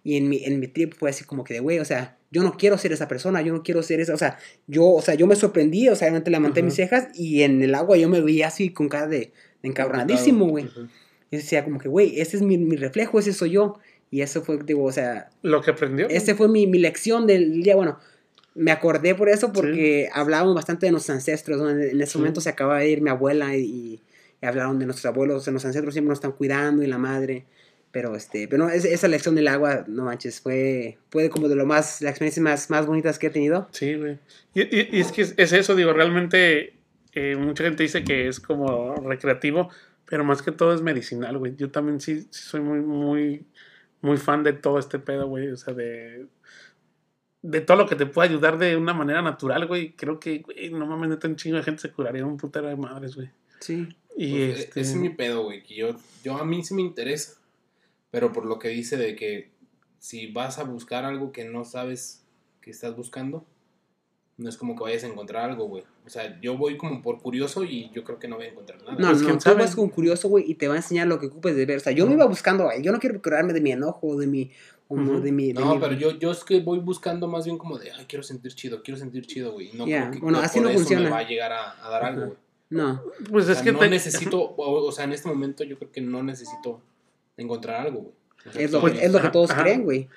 Y en mi, en mi trip fue así como que de, güey, o sea, yo no quiero ser esa persona, yo no quiero ser esa, o sea, yo, o sea, yo me sorprendí, o sea, obviamente levanté Ajá. mis cejas y en el agua yo me veía así con cara de, de encabronadísimo, güey. Ujú. Y decía como que, güey, ese es mi, mi reflejo, ese soy yo. Y eso fue, digo, o sea, Lo que aprendió. ese fue mi, mi lección del día. Bueno, me acordé por eso porque hablábamos bastante de nuestros ancestros. ¿no? En, ese Sí. momento se acaba de ir mi abuela y, y hablaron de nuestros abuelos. O nuestros ancestros siempre nos están cuidando y la madre. Pero, este, pero no, es- esa lección del agua, no manches, fue, fue como de lo más, las experiencias más, más bonitas que he tenido. Sí, güey. Y, y- y es que es, es eso, digo, realmente eh, mucha gente dice que es como recreativo, pero más que todo es medicinal, güey. Yo también sí, sí soy muy, muy, muy fan de todo este pedo, güey. O sea, de, de todo lo que te puede ayudar de una manera natural, güey. Creo que, güey, no mames, neta, un chingo de gente se curaría un putero de madres, güey. Sí. Y Pues, este... Ese es mi pedo, güey. Que yo, yo a mí sí me interesa. Pero por lo que dice de que si vas a buscar algo que no sabes que estás buscando, no es como que vayas a encontrar algo, güey. O sea, yo voy como por curioso y yo creo que no voy a encontrar nada. No, Pues, no, quién tú sabe. vas con curioso, güey, y te va a enseñar lo que ocupes de ver. O sea, yo no Ujú. iba buscando, güey, yo no quiero curarme de mi enojo, de mi, o no, Ujú. de mi, de No, mi- pero yo, yo es que voy buscando más bien como de, ay, quiero sentir chido, quiero sentir chido, güey. No creo que bueno, así por no eso funciona. me va a llegar a, a dar algo, güey. No, Pues O es que no te- necesito, o, o sea, en este momento yo creo que no necesito encontrar algo, güey. O sea, es lo, que- es lo que Ajá, todos ajá. creen, güey.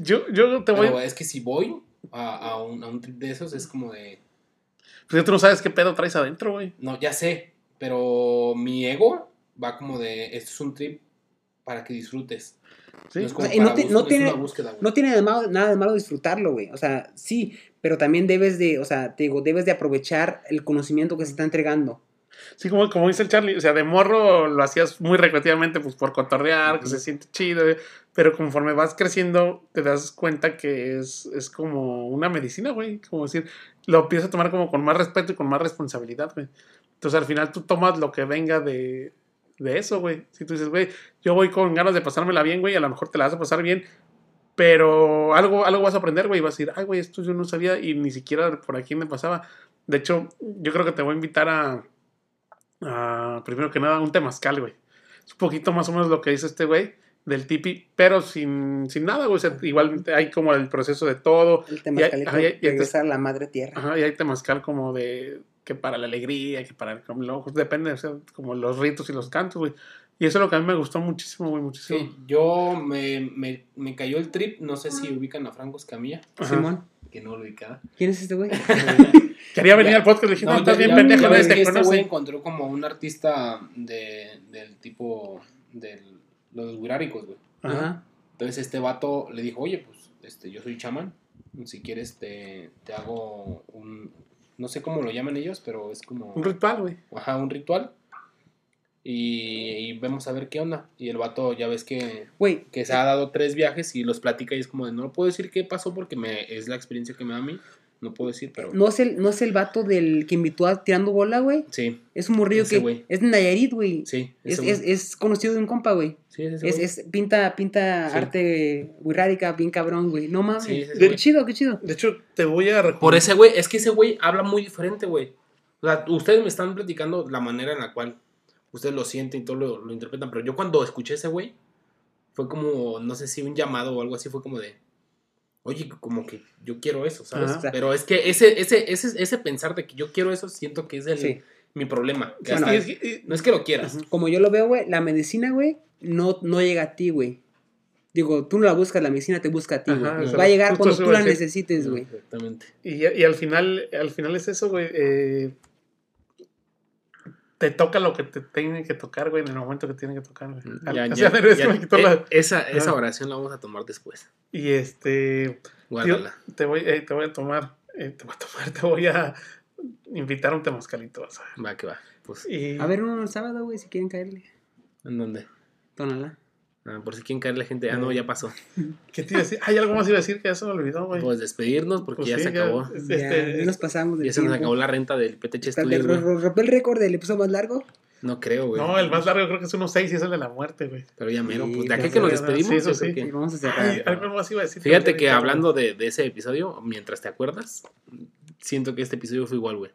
Yo, yo te voy... Pero es que si voy a, a un, a un trip de esos es como de, Pues tú no sabes qué pedo traes adentro, güey. no, ya sé, pero mi ego va como de, esto es un trip para que disfrutes. Sí. No es como O sea, y no para te- bus- no es tiene- una búsqueda, güey. No tiene de malo- nada de malo disfrutarlo, güey. O sea, sí, pero también debes de, o sea, te digo, debes de aprovechar el conocimiento que se está entregando. Sí, como, como dice el Charlie, o sea, de morro lo hacías muy recreativamente, pues por cotorrear, que se siente chido, eh, pero conforme vas creciendo te das cuenta que es, es como una medicina, güey, como decir, lo empiezas a tomar como con más respeto y con más responsabilidad, güey. Entonces al final tú tomas lo que venga de, de eso, güey. Si tú dices, güey, yo voy con ganas de pasármela bien, güey, a lo mejor te la vas a pasar bien, pero algo, algo vas a aprender, güey, y vas a decir, ay, güey, esto yo no sabía y ni siquiera por aquí me pasaba. De hecho, yo creo que te voy a invitar a, a, primero que nada, un temazcal, güey. Es un poquito más o menos lo que dice este güey del tipi, pero sin, sin nada, güey. O sea, igual hay como el proceso de todo. El tema Y- ajá, y- y entonces- regresar a la madre tierra. Ajá, y hay temazcal como de que para la alegría, que para como lo- depende, o sea, como los ritos y los cantos, güey. Y eso es lo que a mí me gustó muchísimo, güey, muchísimo. Sí, yo me, me, me cayó el trip, no sé si ubican a Franco Escamilla. Simón, que no lo ubicaba. ¿quién es este güey? Quería venir Ya. al podcast, le dije, no, No, estás ya- bien ya- pendejo, ya nadie ves te que este güey encontró como un artista de, del tipo, de los guiráricos, güey. Ajá. Ajá. Entonces este vato le dijo, oye, pues este, yo soy chamán, si quieres te, te hago un, no sé cómo lo llaman ellos, pero es como, Un ritual, güey. ajá, un ritual. Y, y vemos a ver qué onda. Y el vato ya ves que, Güey, que se ha dado tres viajes y los platica y es como de, no puedo decir qué pasó porque me, es la experiencia que me da a mí. No puedo decir, pero... ¿no es, el, ¿no es el vato del que invitó a Tirando Bola, güey? Sí, Es un morrillo Ese que güey. es de Nayarit, güey. sí. Es, ese güey. es, es conocido de un compa, güey. Sí, es ese Es, güey. es, pinta, pinta Sí. arte wixárika, bien cabrón, güey. No mames. Sí, ese qué güey. chido, qué chido. De hecho, te voy a. Por ese güey, es que ese güey habla muy diferente, güey. O sea, ustedes me están platicando la manera en la cual ustedes lo sienten y todo lo, lo interpretan, pero yo cuando escuché ese güey, fue como, no sé si un llamado o algo así, fue como de, oye, como que yo quiero eso, ¿sabes? Ajá. Pero es que ese, ese, ese, ese pensar de que yo quiero eso, siento que es el, Sí. mi problema. Que Bueno, hasta- es que- no es que lo quieras. Como yo lo veo, güey, la medicina, güey, no, no llega a ti, güey. Digo, tú no la buscas, la medicina te busca a ti, güey. Va a llegar cuando tú la decir. necesites, güey. Exactamente. Y, y al final, al final es eso, güey. eh, te toca lo que te tiene que tocar, güey, en el momento que tiene que tocar, güey. Al- Ya, ya, ya- me quitó eh, la- esa, esa oración la vamos a tomar después. Y este. tío, te, voy, eh, te voy a tomar. eh, te voy a tomar, te voy a invitar a un temazcalito, vas a ver. Va que va. Pues, Y, A ver uno el sábado, güey, si quieren caerle. ¿en dónde? Tónala. Ah, por si quieren caer la gente. Ah, no, ya pasó. ¿Qué te iba a decir? Hay algo más iba a decir que ya se me olvidó, güey. Pues despedirnos porque Pues ya sí, se acabó. Este, ya, ya nos pasamos Ya se nos acabó la renta del PTH Studios, ¿Rompió el récord del episodio más largo? No creo, güey. No, el más largo creo que es 1.6 y es el de la muerte, güey. Pero ya mero. Sí, Pues de aquí que nos despedimos. sí, eso sí. que- Y vamos a Ay, cerrar. algo más iba a decir. Fíjate que hablando de, de ese episodio, mientras te acuerdas, siento que este episodio fue igual, güey.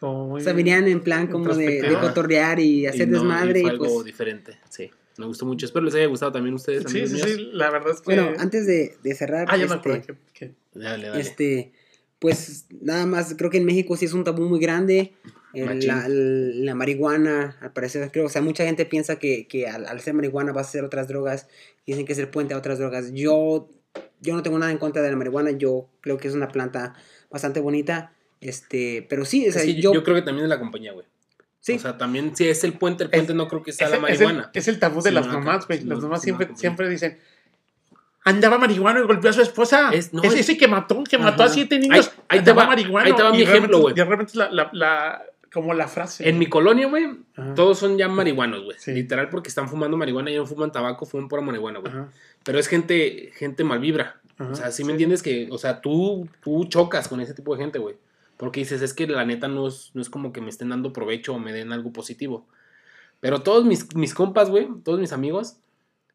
Como muy- O sea, venían en plan como de, de cotorrear y Y hacer y desmadre. fue Y, pues, algo diferente, sí. Me gustó mucho. Espero les haya gustado también a ustedes. Sí, sí, míos. sí, la verdad es que. bueno, antes de, de cerrar, Ah, ya me este, que. que- Dale, dale. este, pues nada más, creo que en México sí es un tabú muy grande. el- Machín. la, el- la marihuana, al parecer, creo, o sea, mucha gente piensa que, que al, al ser marihuana vas a hacer otras drogas, dicen que es el puente a otras drogas. Yo, yo no tengo nada en contra de la marihuana, yo creo que es una planta bastante bonita, este, pero sí, o sea, Es que yo, yo, creo que también es la compañía, güey. Sí, O sea, también si es el puente, el puente no creo que sea es, la es marihuana. el, es el tabú de Sí, las mamás, güey. Las mamás siempre, siempre dicen. Andaba marihuana y golpeó a su esposa. Es- no, es es- ese que mató, que mató a siete niños. Ahí- ahí te va- marihuano. ahí te va mi ejemplo, güey. Y realmente la, la, la- como la frase. En mi colonia, güey, todos son ya marihuanos, güey. Sí. Literal porque están fumando marihuana y no fuman tabaco, fuman pura marihuana, güey. Pero es gente, gente mal vibra. ajá, O sea, ¿sí sí. me entiendes? Que, o sea, tú, tú chocas con ese tipo de gente, güey. Porque dices, es que la neta no es, no es como que me estén dando provecho o me den algo positivo. Pero todos mis, mis compas, güey, todos mis amigos,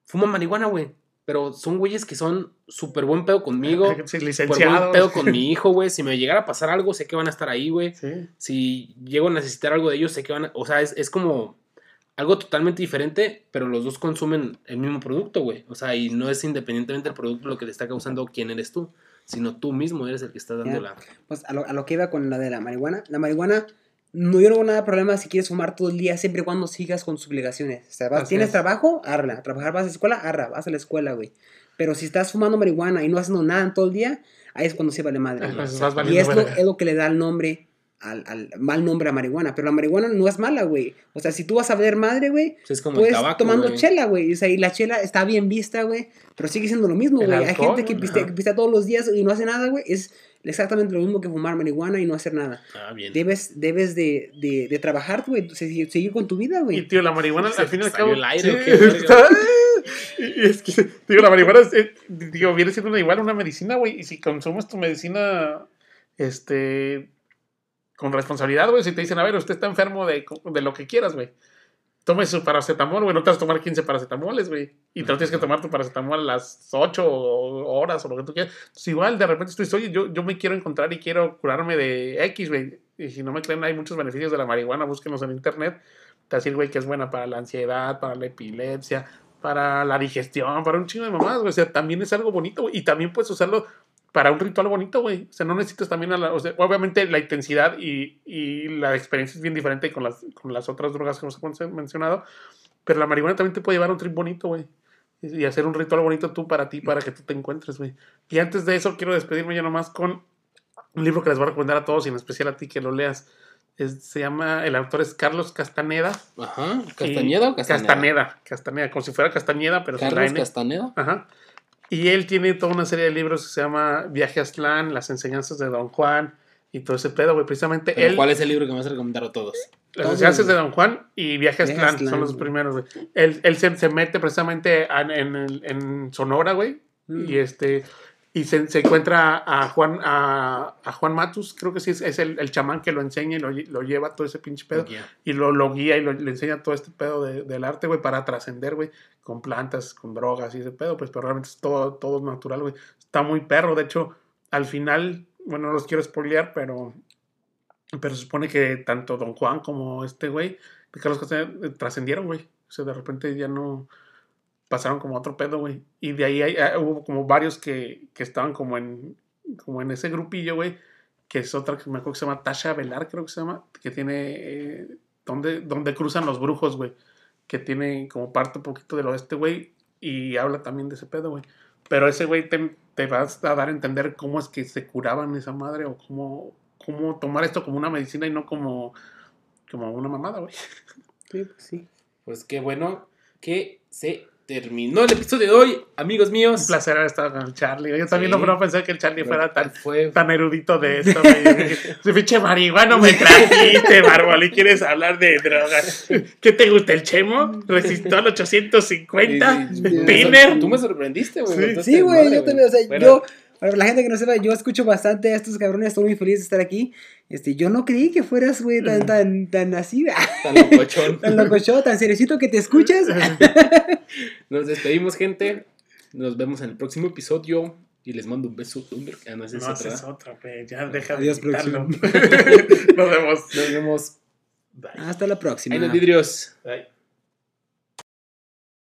fuman marihuana, güey. Pero son güeyes que son súper buen pedo conmigo. Sí, Súper buen licenciados. pedo con mi hijo, güey. Si me llegara a pasar algo, sé que van a estar ahí, güey. Sí. Si llego a necesitar algo de ellos, sé que van a... O sea, es, es como algo totalmente diferente, pero los dos consumen el mismo producto, güey. O sea, y no es independientemente del producto lo que te está causando quién eres tú, sino tú mismo eres el que está dando Ya. la... pues a lo, a lo que iba con la de la marihuana, la marihuana, no, yo no tengo nada de problema si quieres fumar todo el día, siempre y cuando sigas con tus obligaciones. O sea, vas- tienes es. trabajo, arla. Trabajar, vas a la escuela, arra, vas a la escuela, güey. Pero si estás fumando marihuana y no haciendo nada en todo el día, ahí es cuando se vale madre. Y es lo, es lo que le da el nombre, al, al mal nombre a marihuana. Pero la marihuana no es mala, güey. O sea, si tú vas a ver madre, güey, Es como puedes el tabaco, tomando chela, güey. O sea, y la chela está bien vista, güey. Pero sigue siendo lo mismo, güey. Hay gente que pistea, que pistea todos los días y no hace nada, güey. Es exactamente lo mismo que fumar marihuana y no hacer nada. Ah, bien. Debes, debes de, de, de trabajar, güey. Seguir, seguir con tu vida, Y güey. tío, la marihuana al fin y al salió cabo. el aire, sí, y es que, digo, la marihuana es, eh, digo, viene siendo una, igual una medicina, güey. Y si consumes tu medicina, este, con responsabilidad, güey, si te dicen, a ver, usted está enfermo de, de lo que quieras, güey. Tome su paracetamol, güey. No te vas a tomar 15 paracetamoles, güey. Y te lo tienes que tomar tu paracetamol a las 8 horas o lo que tú quieras. Entonces, igual, de repente tú dices, oye, yo, yo me quiero encontrar y quiero curarme de X, güey. Y si no me creen, hay muchos beneficios de la marihuana. Búsquenos en internet. Te decir, güey, que es buena para la ansiedad, para la epilepsia, para la digestión, para un chingo de mamadas, güey. O sea, también es algo bonito, güey. Y también puedes usarlo para un ritual bonito, güey. O sea, no necesitas también a la, o sea, obviamente la intensidad y, y la experiencia es bien diferente con las, con las otras drogas que hemos mencionado. Pero la marihuana también te puede llevar a un trip bonito, güey. Y y hacer un ritual bonito tú para ti, para que tú te encuentres, güey. Y antes de eso, quiero despedirme ya nomás con un libro que les voy a recomendar a todos y en especial a ti que lo leas. Es- se llama, el autor es Carlos Castaneda. Ajá. ¿Castañeda o Castañeda? Castaneda, Castaneda, como si fuera Castañeda, pero Carlos. Castaneda. Ajá. Y él tiene toda una serie de libros que se llama Viaje a Aztlán, Las enseñanzas de Don Juan y todo ese pedo, güey. Precisamente Pero él, ¿Cuál es el libro que me vas a recomendar a todos? Las Todo, enseñanzas de. Don Juan y Viaje a Aztlán Aztlán, son los primeros, güey. Él, él se, se mete precisamente en, en, en Sonora, güey. Mm. Y este y se, se encuentra a Juan a, a Juan Matus, creo que sí es, es el, el chamán que lo enseña y lo, lo lleva todo ese pinche pedo y lo, lo guía y lo- le enseña todo este pedo de- del arte, güey, para trascender, güey, con plantas, con drogas y ese pedo, pues, pero realmente es todo, todo natural, güey. Está muy perro, de hecho, al final, bueno, no los quiero spoilear, pero, pero se supone que tanto Don Juan como este güey, de Carlos Castaneda, eh, trascendieron, güey. O sea, de repente ya no pasaron como otro pedo, güey. Y de ahí hay- ah, hubo como varios que, que estaban como en, como en ese grupillo, güey. Que es otra que me acuerdo que se llama Tasha Velar, creo que se llama. Que tiene. eh, donde, donde cruzan los brujos, güey. Que tiene como parte un poquito del oeste, güey. Y habla también de ese pedo, güey. Pero ese güey te, te vas a dar a entender cómo es que se curaban esa madre o cómo, cómo tomar esto como una medicina y no como, como una mamada, güey. Sí, pues sí. Pues qué bueno que se terminó el episodio de hoy, amigos míos. Un placer haber estado con el Charlie. Yo también Sí. no, pensé que el Charlie fuera tan, Fue tan erudito de esto. Ese pinche marihuano me trajiste, bárbaro, y quieres hablar de drogas. ¿Qué te gusta, el chemo? ¿Resistol 850? Sí, sí, sí. ¿Tiner? Tú me sorprendiste, güey. Sí. güey, yo también, o sea, Bueno, yo, para la gente que no sepa, yo escucho bastante a estos cabrones, estoy muy feliz de estar aquí. Este, yo no creí que fueras, güey, tan, tan, tan así, Tan locochón. tan locochón, tan seriecito que te escuchas. Nos despedimos, gente. Nos vemos en el próximo episodio. Y les mando un beso. Ah, no, es No, otro, güey. Ya deja Adiós, de. Nos vemos. Nos vemos. Hasta la próxima. Ahí los vidrios. Bye.